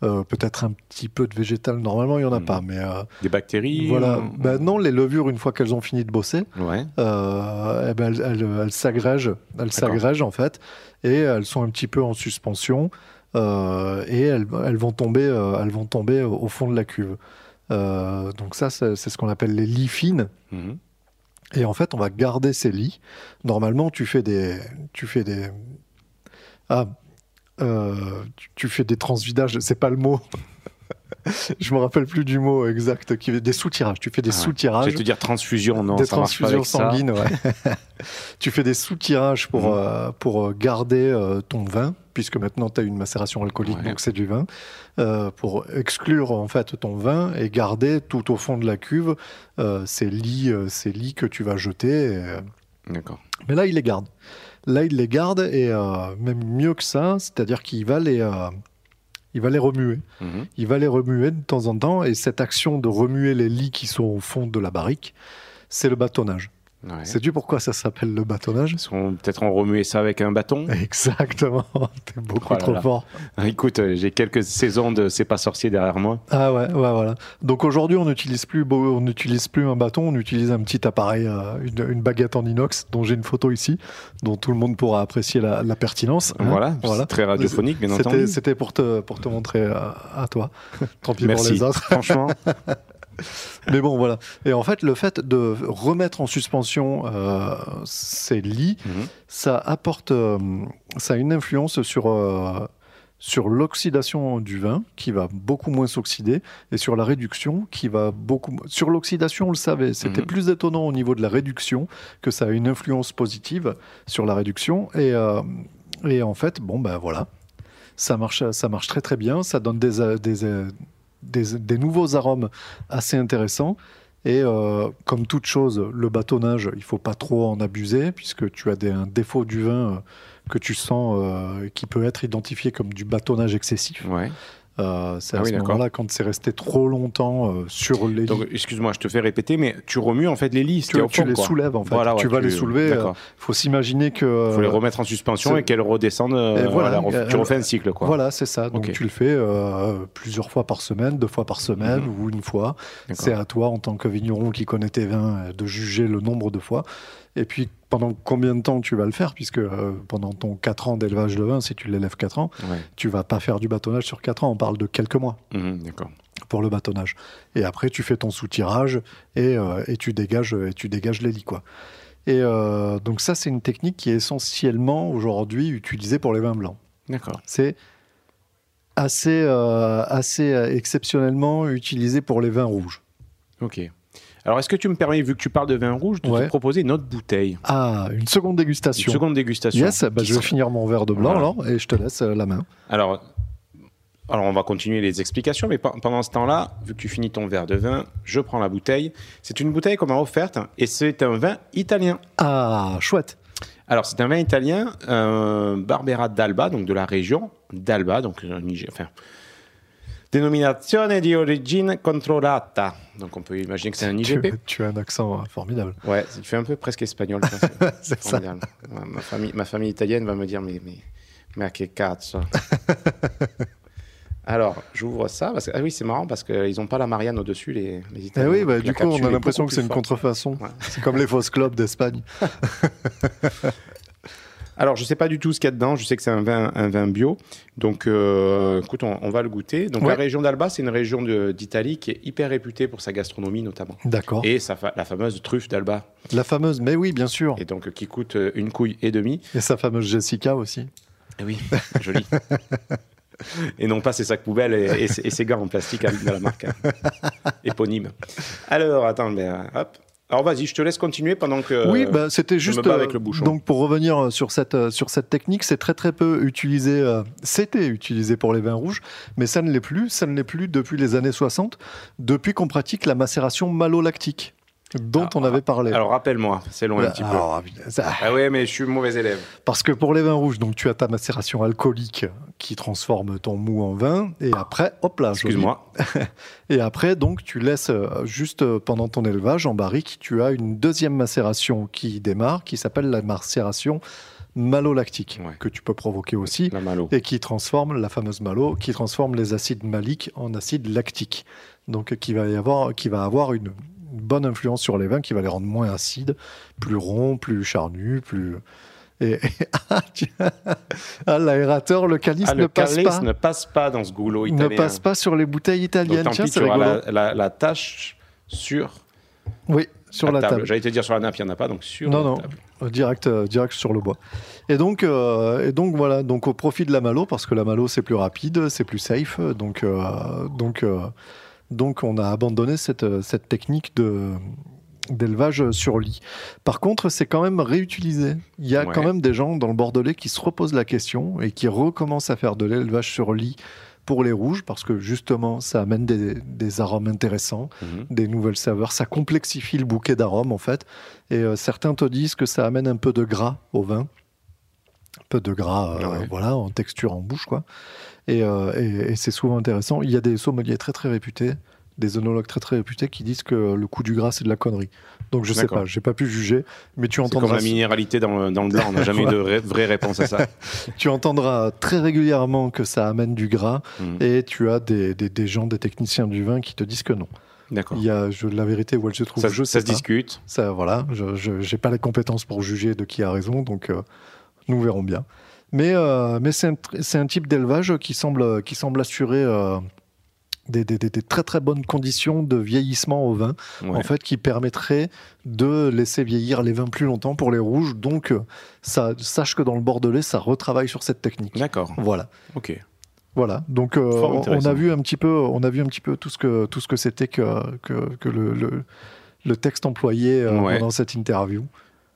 euh, peut-être un petit peu de végétal. Normalement, il n'y en a Mhm. pas, mais euh, Des bactéries voilà. Ben non, les levures, une fois qu'elles ont fini de bosser, Ouais. euh, eh ben, elles, s'agrègent, elles s'agrègent en fait, et elles sont un petit peu en suspension, et elles, elles vont tomber, elles vont tomber au, fond de la cuve. Donc ça, c'est c'est ce qu'on appelle les lits fines. Et en fait, on va garder ces lits. Normalement, tu fais des, tu fais des, ah, euh, tu- tu fais des transvidages. C'est pas le mot. Je me rappelle plus du mot exact. Qui des soutirages. Tu fais des Ah ouais. soutirages. Je vais te dire transfusion, non, des ça marche pas transfusions ça. sanguines. ouais. tu fais des soutirages pour, Mhm. euh, pour garder euh, ton vin, puisque maintenant tu as une macération alcoolique, Ouais. donc c'est du vin, euh, pour exclure en fait ton vin et garder tout au fond de la cuve euh, ces, lits, euh, ces lits que tu vas jeter. et, euh, D'accord. mais là, il les garde. Là, il les garde et euh, même mieux que ça, c'est-à-dire qu'il va les, euh, il va les remuer. Mhm. Il va les remuer de temps en temps et cette action de remuer les lits qui sont au fond de la barrique, c'est le bâtonnage. Ouais. Sais-tu pourquoi ça s'appelle le bâtonnage? Ils sont- Peut-être on remuait ça avec un bâton. Exactement. T'es beaucoup Oh là trop là. fort. Écoute, euh, j'ai quelques saisons de C'est pas sorcier derrière moi. Ah ouais, ouais, voilà. Donc aujourd'hui, on n'utilise plus, on n'utilise plus un bâton, on utilise un petit appareil, euh, une, une baguette en inox, dont j'ai une photo ici, dont tout le monde pourra apprécier la, la pertinence. hein. Voilà, c'est très radiophonique, bien C'était- entendu. C'était pour te, pour te montrer euh, à toi. Tant pis Merci. pour les autres. Franchement, Mais bon, voilà. Et en fait, le fait de remettre en suspension euh, ces lits, Mhm. ça apporte, euh, ça a une influence sur, euh, sur l'oxydation du vin, qui va beaucoup moins s'oxyder, et sur la réduction, qui va beaucoup. Sur l'oxydation, on le savait, c'était Mhm. plus étonnant au niveau de la réduction, que ça a une influence positive sur la réduction. Et, et en fait, bon, ben voilà. Ça marche, ça marche très très bien. Ça donne des, des, des, nouveaux arômes assez intéressants. Et euh, comme toute chose, le bâtonnage, il faut pas trop en abuser, puisque tu as un défaut du vin euh, que tu sens euh, qui peut être identifié comme du bâtonnage excessif. Euh, c'est Ah à oui, ce moment-là, quand c'est resté trop longtemps euh, sur les Donc, lits. excuse-moi, je te fais répéter, mais tu remues en fait les lits. Tu, les quoi. soulèves en fait. Voilà, tu vas les soulever. Il D'accord. faut s'imaginer que. Il faut les remettre en suspension et qu'elles redescendent. euh, Et voilà, voilà, euh, tu refais un cycle, quoi. Voilà, c'est ça. Donc tu le fais euh, plusieurs fois par semaine, deux fois par semaine Mhm. ou une fois. C'est à toi, en tant que vigneron qui connaît tes vins, euh, de juger le nombre de fois. Et puis pendant combien de temps tu vas le faire, puisque euh, pendant ton 4 ans d'élevage de vin, si tu l'élèves 4 ans, Ouais. tu vas pas faire du bâtonnage sur 4 ans, on parle de quelques mois D'accord. pour le bâtonnage. Et après, tu fais ton soutirage et, euh, et, tu, dégages, et tu dégages les lits. Quoi. Et euh, donc ça, c'est une technique qui est essentiellement aujourd'hui utilisée pour les vins blancs. D'accord. C'est assez, euh, assez exceptionnellement utilisé pour les vins rouges. Ok. Alors, est-ce que tu me permets, vu que tu parles de vin rouge, de Ouais. te proposer une autre bouteille? Ah, une seconde Une dégustation. seconde dégustation. Yes, bah, je vais finir mon verre de blanc Voilà. alors, et je te laisse euh, la main. Alors, alors, on va continuer les explications, mais pe- pendant ce temps-là, vu que tu finis ton verre de vin, je prends la bouteille. C'est une bouteille qu'on m'a offerte et c'est un vin italien. Ah, chouette. Alors, c'est un vin italien, euh, Barbera d'Alba, donc de la région d'Alba, donc euh, Niger. Enfin, Denominazione di origine controllata. Donc, on peut imaginer que c'est un Tu, IGP. tu as un accent euh, formidable. Ouais, il fait un peu presque espagnol. C'est. Formidable. Ma, famille, ma famille italienne va me dire mais, mais, mais à cazzo? Alors, j'ouvre ça. Parce que, ah oui, c'est marrant parce qu'ils n'ont pas la Marianne au-dessus, les, les Eh Italiens. oui, bah, du coup, on a l'impression que c'est une contrefaçon. Ouais. C'est comme les fausses clubs d'Espagne. Alors, je sais pas du tout ce qu'il y a dedans. Je sais que c'est un vin, un vin bio. Donc, euh, écoute, on, on va le goûter. Donc, Ouais. la région d'Alba, c'est une région d'Italie qui est hyper réputée pour sa gastronomie, notamment. D'accord. Et sa fa- la fameuse truffe d'Alba. La fameuse, mais oui, bien sûr. Et donc, qui coûte euh, une couille et demie. Et sa fameuse Jessica aussi. Eh oui, joli. et non pas ses sacs poubelles et, et ses- et ses gants en plastique avec de la marque hein, éponyme. Alors, attends, mais, euh, hop. Alors, vas-y, je te laisse continuer pendant que. oui, bah, c'était juste. me avec euh, le bouchon. Donc, pour revenir euh, sur cette, euh, sur cette technique, c'est très très peu utilisé. euh, C'était utilisé pour les vins rouges, mais ça ne l'est plus. Ça ne l'est plus depuis les années 60, depuis qu'on pratique la macération malolactique, dont on avait parlé. Alors, rappelle-moi, c'est long un Bah, petit peu. ça- Ah ouais, mais je suis mauvais élève. Parce que pour les vins rouges, donc tu as ta macération alcoolique qui transforme ton mou en vin, et après, hop là. Excuse-moi. Et après, donc, tu laisses euh, juste euh, pendant ton élevage en barrique, tu as une deuxième macération qui démarre, qui s'appelle la macération malolactique Ouais. que tu peux provoquer aussi La malo. et qui transforme la fameuse malo, qui transforme les acides maliques en acides lactiques. Donc, qui va y avoir, qui va avoir une bonne influence sur les vins, qui va les rendre moins acides, plus ronds, plus charnus, plus. Et, et- ah, tu- ah, l'aérateur, le calice Ah, ne le passe calice pas. ne passe pas dans ce goulot Ne italien. passe pas sur les bouteilles Donc, italiennes. tant Tiens, pis, tu auras la, la, la tâche sur Oui, sur la, table. J'allais te dire sur la nappe, il n'y en a pas, donc sur Non, la non. table. Euh, Direct, euh, direct sur le bois. Et donc, euh, et donc voilà, donc au profit de la malo, parce que la malo c'est plus rapide, c'est plus safe, donc euh, donc donc on a abandonné cette euh, cette technique de d'élevage sur lit. Par contre, c'est quand même réutilisé. Il y a Ouais. quand même des gens dans le Bordelais qui se reposent la question et qui recommencent à faire de l'élevage sur lit pour les rouges, parce que justement, ça amène des, des arômes intéressants Mhm. des nouvelles saveurs. Ça complexifie le bouquet d'arômes en fait. Et euh, certains te disent que ça amène un peu de gras au vin. Un peu de gras, euh, Ouais. voilà, en texture en bouche quoi. Et, euh, et- et c'est souvent intéressant. Il y a des sommeliers très très réputés, des œnologues très très réputés qui disent que le coup du gras c'est de la connerie. Donc je sais D'accord. pas, j'ai pas pu juger, mais tu C'est comme entendras, la minéralité dans, le- dans le blanc, on n'a jamais eu de ré- vraie réponse à ça. tu entendras très régulièrement que ça amène du gras, Mhm. et tu as des, des- des gens, des techniciens du vin qui te disent que non. D'accord. Il y a je, la vérité où elle se trouve. Ça, je ça sais se pas. discute. Ça, voilà, je n'ai pas les compétences pour juger de qui a raison, donc euh, nous verrons bien. Mais, euh, mais c'est un, type d'élevage qui semble, qui semble assurer euh, des, des- des- des très très bonnes conditions de vieillissement au vin, Ouais. en fait, qui permettrait de laisser vieillir les vins plus longtemps pour les rouges. Donc, euh, ça, sache que dans le Bordelais, ça retravaille sur cette technique. D'accord. Voilà. Ok. Voilà, donc euh, on- a vu un petit peu, on a vu un petit peu tout ce que tout ce que c'était que, que, que le, le, le texte employé Ouais. pendant cette interview.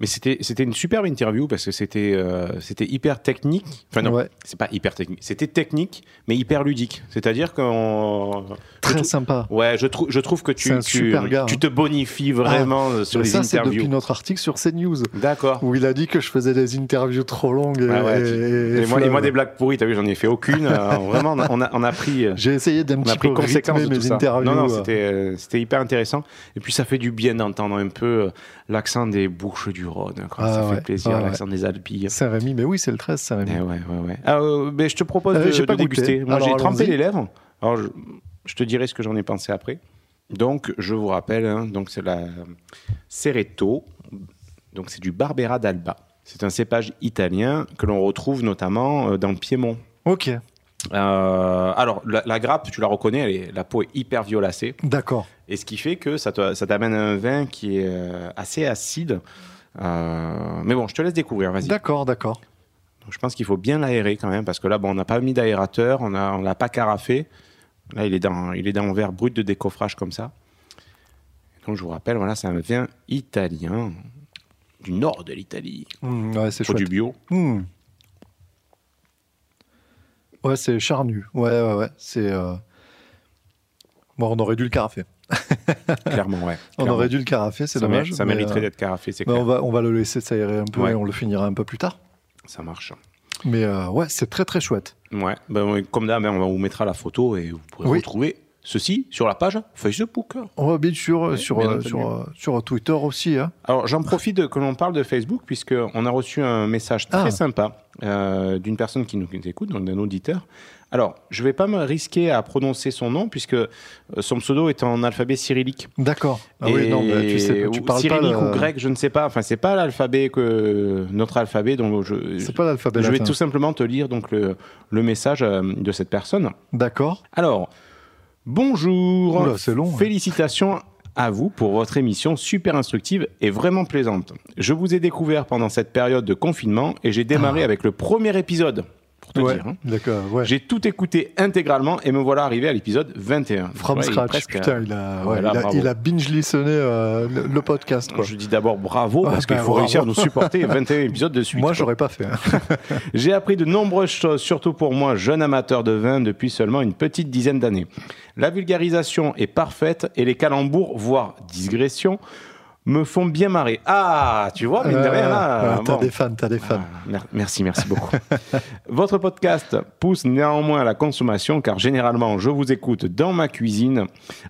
Mais c'était c'était une superbe interview parce que c'était euh, c'était hyper technique. Enfin non, Ouais. c'est pas hyper technique. C'était technique, mais hyper ludique. C'est-à-dire qu'on Très sympa. Ouais, je trouve je trouve que tu C'est tu, super gars, tu hein. te bonifies vraiment sur les ça, c'est interviews. depuis notre article sur CNews, D'accord. où il a dit que je faisais des interviews trop longues. Et, Ouais, ouais, tu- et- et et moi, des blagues pourries, t'as vu, j'en ai fait aucune. Euh, vraiment, on a, on a, pris. euh, J'ai essayé d'un petit peu conséquence de tout mes ça. interviews. Non, non, c'était euh, c'était hyper intéressant. Et puis ça fait du bien d'entendre un peu l'accent des Bouches du Rhône. quoi. Ah ça ouais, fait plaisir, ah ouais. l'accent des Alpilles. Saint-Rémy, mais oui, c'est le 13, Saint-Rémy. Eh ouais, ouais, ouais. Ah, euh, mais je te propose Euh, de, j'ai de pas goûté. déguster. Moi, Alors, j'ai trempé les lèvres. Alors, je, je te dirai ce que j'en ai pensé après. Donc, je vous rappelle, hein, donc c'est la Ceretto. Donc, c'est du Barbera d'Alba. C'est un cépage italien que l'on retrouve notamment euh, dans le Piémont. Ok, Euh, alors, la, la grappe, tu la reconnais, elle est- la peau est hyper violacée. d'accord. Et ce qui fait que ça te- ça t'amène un vin qui est assez acide. Euh, mais bon, je te laisse découvrir, vas-y. D'accord, d'accord. Donc, je pense qu'il faut bien l'aérer quand même, parce que là, bon, on n'a pas mis d'aérateur, on ne l'a pas carafé. Là, il est, dans, il est dans un verre brut de décoffrage comme ça. Donc, je vous rappelle, voilà, c'est un vin italien, du nord de l'Italie. Mmh, ouais, c'est du bio. Mmh. Ouais, c'est charnu. Ouais, ouais, ouais. C'est. euh, Bon, on aurait dû le carafer. Clairement, ouais. On aurait dû le carafer, c'est dommage. Ça mériterait euh, d'être carafé, c'est on, va, on va le laisser s'aérer un peu Ouais. et on le finira un peu plus tard. Ça marche. Mais euh, ouais, c'est très très chouette. Ouais, ben, comme d'hab, hein, on vous mettra la photo et vous pourrez Oui. retrouver ceci sur la page Facebook. On va bien sûr euh, sur, bien sur, sur Twitter aussi. Hein. Alors j'en profite de- que l'on parle de Facebook puisqu'on a reçu un message très Ah. sympa euh, d'une personne qui nous écoute, donc d'un auditeur. Alors je ne vais pas me risquer à prononcer son nom puisque euh, son pseudo est en alphabet cyrillique. D'accord. Ah oui, non, mais tu sais, tu ou parles pas. cyrillique le- ou grec, je ne sais pas. Enfin c'est pas l'alphabet que notre alphabet, donc je, C'est pas l'alphabet je vais tout simplement te lire donc le, le message euh, de cette personne. D'accord. Alors, bonjour. Oula, c'est long, hein. À vous pour votre émission super instructive et vraiment plaisante. Je vous ai découvert pendant cette période de confinement et j'ai démarré avec le premier épisode. Pour te. Ouais, dire. hein. d'accord. Ouais. J'ai tout écouté intégralement et me voilà arrivé à l'épisode 21. From Ouais, il scratch. presque, Putain, euh, il a, il il a binge listené euh, le, le podcast. Quoi. Je dis d'abord bravo Ah, parce qu'il ben, faut bravo. réussir à nous supporter 21 épisodes de suite. Moi, j'aurais pas fait. hein. J'ai appris de nombreuses choses, surtout pour moi, jeune amateur de vin depuis seulement une petite dizaine d'années. La vulgarisation est parfaite et les calembours, voire digressions, me font bien marrer. Ah, tu vois, mine de rien, là. T'as bon. des fans, t'as des fans. Ah, mer- merci, merci beaucoup. Votre podcast pousse néanmoins à la consommation car généralement je vous écoute dans ma cuisine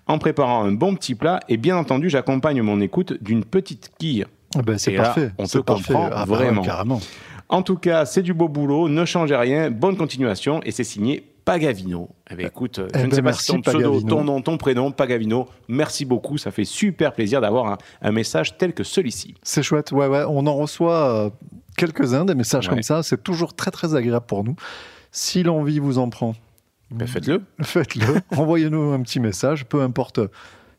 en préparant un bon petit plat et bien entendu j'accompagne mon écoute d'une petite quille. Ah ben, c'est là, parfait. on te parfait. comprend Ah, ouais, vraiment. carrément. En tout cas, c'est du beau boulot, ne changez rien, bonne continuation, et c'est signé Pagavino. Eh bien, écoute, euh, Eh je ne ben, sais pas merci, si ton pseudo, Pagavino. ton nom, ton prénom, Pagavino, merci beaucoup, ça fait super plaisir d'avoir un, un message tel que celui-ci. C'est chouette, ouais, ouais. On en reçoit euh, quelques-uns, des messages Ouais. comme ça. C'est toujours très, très agréable pour nous. Si l'envie vous en prend, Ben, faites-le. faites-le. Envoyez-nous un petit message, peu importe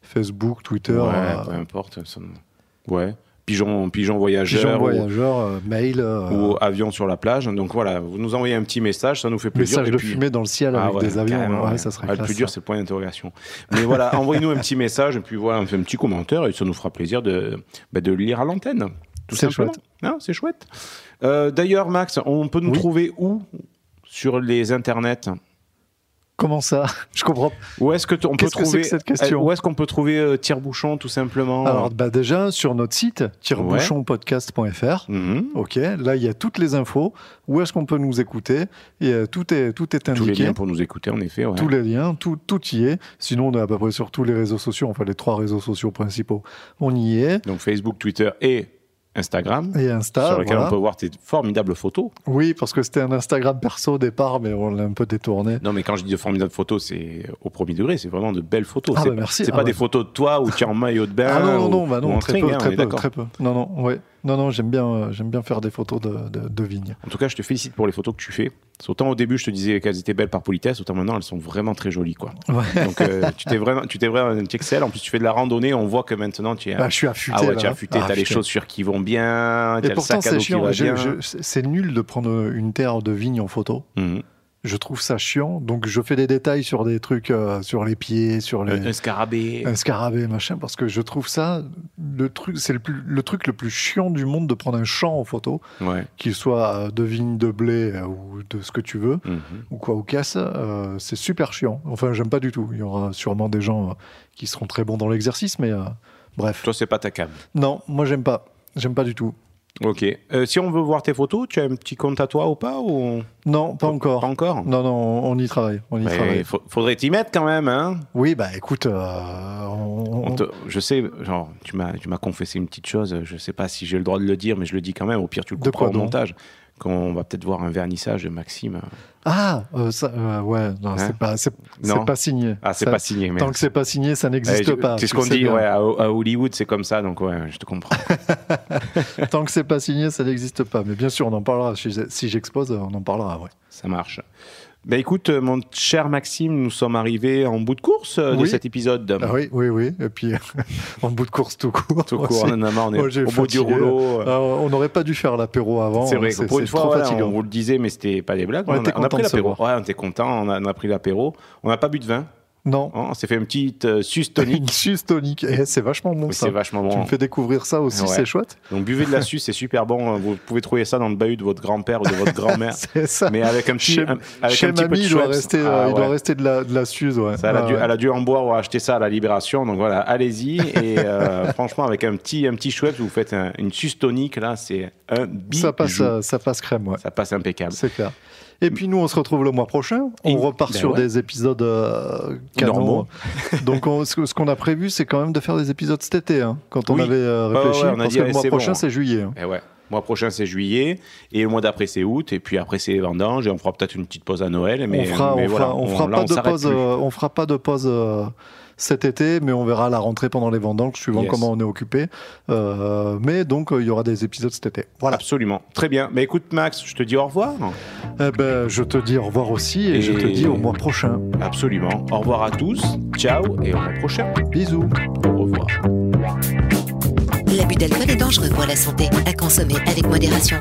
Facebook, Twitter, ouais, euh, peu importe. ça- Ouais. Pigeon, pigeon voyageur. pigeon ou- voyageur, euh, mail, euh, ou avion sur la plage. Donc voilà, vous nous envoyez un petit message, ça nous fait plaisir. message de puis- fumée dans le ciel Ah avec ouais, des avions. carrément, ouais, ouais. ça serait Ah, Le plus dur, c'est le point d'interrogation. Mais voilà, envoyez-nous un petit message et puis voilà, on fait un petit commentaire et ça nous fera plaisir de, bah, de le lire à l'antenne. Tout C'est chouette. Non, c'est chouette. Euh, D'ailleurs, Max, on peut nous Oui. trouver où sur les internets? Comment ça Je comprends. Où est-ce que on peut trouver que cette question euh, Où est-ce qu'on peut trouver euh, Tire-Bouchon tout simplement Alors, bah, déjà, sur notre site, tirebouchonpodcast.fr, Mhm. ok, là, il y a toutes les infos. Où est-ce qu'on peut nous écouter Et euh, tout est, tout est Tous les indiqué. liens pour nous écouter, en effet. ouais. Tous les liens, tout, tout y est. Sinon, on est à peu près sur tous les réseaux sociaux, enfin les trois réseaux sociaux principaux. On y est. Donc Facebook, Twitter et Instagram. Et Insta, sur lesquels voilà. on peut voir tes formidables photos. Oui, parce que c'était un Instagram perso au départ, mais on l'a un peu détourné. Non, mais quand je dis de formidables photos, c'est au premier degré, c'est vraiment de belles photos. Ah c'est bah merci. c'est Ah pas bah. des photos de toi où tu es en maillot de bain. Ah non, non, ou- non, bah ou non en très string, peu, hein, on très peu, d'accord. très peu. Non, non, ouais. Non, non, j'aime bien, euh, j'aime bien faire des photos de, de, de vignes. En tout cas, je te félicite pour les photos que tu fais. Autant au début, je te disais qu'elles étaient belles par politesse, autant maintenant, elles sont vraiment très jolies. Quoi. Ouais. Donc, euh, tu t'es vraiment, tu t'es vraiment, tu excelles. En plus, tu fais de la randonnée. On voit que maintenant, tu es. Bah, je suis affûté. ah ouais, tu es affûté. Ah, t'as les chaussures qui vont bien. Et le pourtant, sac à c'est dos qui chiant. c'est nul de prendre une terre de vigne en photo. Mhm. Je trouve ça chiant. Donc, je fais des détails sur des trucs, euh, sur les pieds, sur les. Un, un scarabée. un scarabée, machin, parce que je trouve ça, le truc, c'est le, plus- le truc le plus chiant du monde de prendre un champ en photo, Ouais. qu'il soit euh, de vigne, de blé euh, ou de ce que tu veux, Mhm. ou quoi, ou casse, euh, c'est super chiant. Enfin, j'aime pas du tout. Il y aura sûrement des gens qui seront très bons dans l'exercice, mais bref. Toi, c'est pas ta cam. Non, moi j'aime pas. J'aime pas du tout. Ok. Euh, si on veut voir tes photos, tu as un petit compte à toi ou pas ou... Non, pas encore. Pas encore Non, non, on y travaille. On y Mais travaille. faudrait t'y mettre quand même, hein Oui, bah écoute, euh, on- On te- je sais, genre, tu m'as, tu m'as confessé une petite chose. Je sais pas si j'ai le droit de le dire, mais je le dis quand même. Au pire, tu le De couperas quoi au donc? Qu'on va peut-être voir un vernissage de Maxime. Ah, euh, ça, euh, ouais, non, Hein? c'est pas, c'est, signé. Ah, c'est pas signé. Mais Tant que c'est pas signé, ça n'existe Ouais, je- pas. C'est ce qu'on dit, ouais, à, à Hollywood, c'est comme ça, donc ouais, je te comprends. Tant que c'est pas signé, ça n'existe pas. Mais bien sûr, on en parlera. Si si j'expose, on en parlera, ouais. ça marche. Ben écoute, euh, mon cher Maxime, nous sommes arrivés en bout de course euh, de cet épisode. Ah oui, oui, oui. Et puis, en bout de course tout court. Tout court, on en a marre, on est au bout du rouleau. euh. On n'aurait pas dû faire l'apéro avant. C'est vrai C'est pour une fois, trop voilà, on vous le disait, mais c'était pas des blagues. On a, on a pris l'apéro. Ouais, on était content, on a, on a pris l'apéro. On n'a pas bu de vin. Non. hein, on s'est fait une petite euh, suce tonique. Suce tonique. Et c'est vachement bon Mais ça. c'est vachement Tu bon. me fais découvrir ça aussi, Ouais. c'est chouette. Donc buvez de la suce, c'est super bon. Vous pouvez trouver ça dans le bahut de votre grand-père ou de votre grand-mère. C'est ça. mais avec un petit, Chez, un- avec chez un petit peu de il doit rester, Ah, euh, il doit rester de la, de la suze. Ouais. Ça, elle, a Ah, dû, elle a dû en boire ou acheter ça à la Libération. Donc voilà, allez-y. Et euh, franchement, avec un petit, un petit Schweppes, vous faites un- une suce tonique, là, c'est un bijou. ça, passe, ça passe crème, ouais. Ça passe impeccable. C'est clair. Et puis nous, on se retrouve le mois prochain. On Et- repart ben sur ouais. des épisodes euh, canons. Donc on- ce qu'on a prévu, c'est quand même de faire des épisodes cet été. hein, quand on Oui. avait euh, réfléchi. ouais, on a parce dit, que le mois bon, prochain, c'est juillet. hein. Et ouais. Le mois prochain, c'est juillet. Et le mois d'après, c'est août. Et puis après, c'est vendange. Et on fera peut-être une petite pause à Noël. Mais, on fera, mais on voilà, fera, on fera là, pas de pause. plus. euh, on fera pas de pause. euh, cet été, mais on verra à la rentrée pendant les vendanges, suivant Yes. comment on est occupé. Euh, mais donc, euh, il y aura des épisodes cet été. Voilà. Absolument. Très bien. Mais écoute, Max, je te dis au revoir. Eh ben, je te dis au revoir aussi et, je te dis au mois prochain. Absolument. Au revoir à tous. Ciao et au mois prochain. Bisous. Au revoir. L'abus d'alcool est dangereux pour la santé, à consommer avec modération.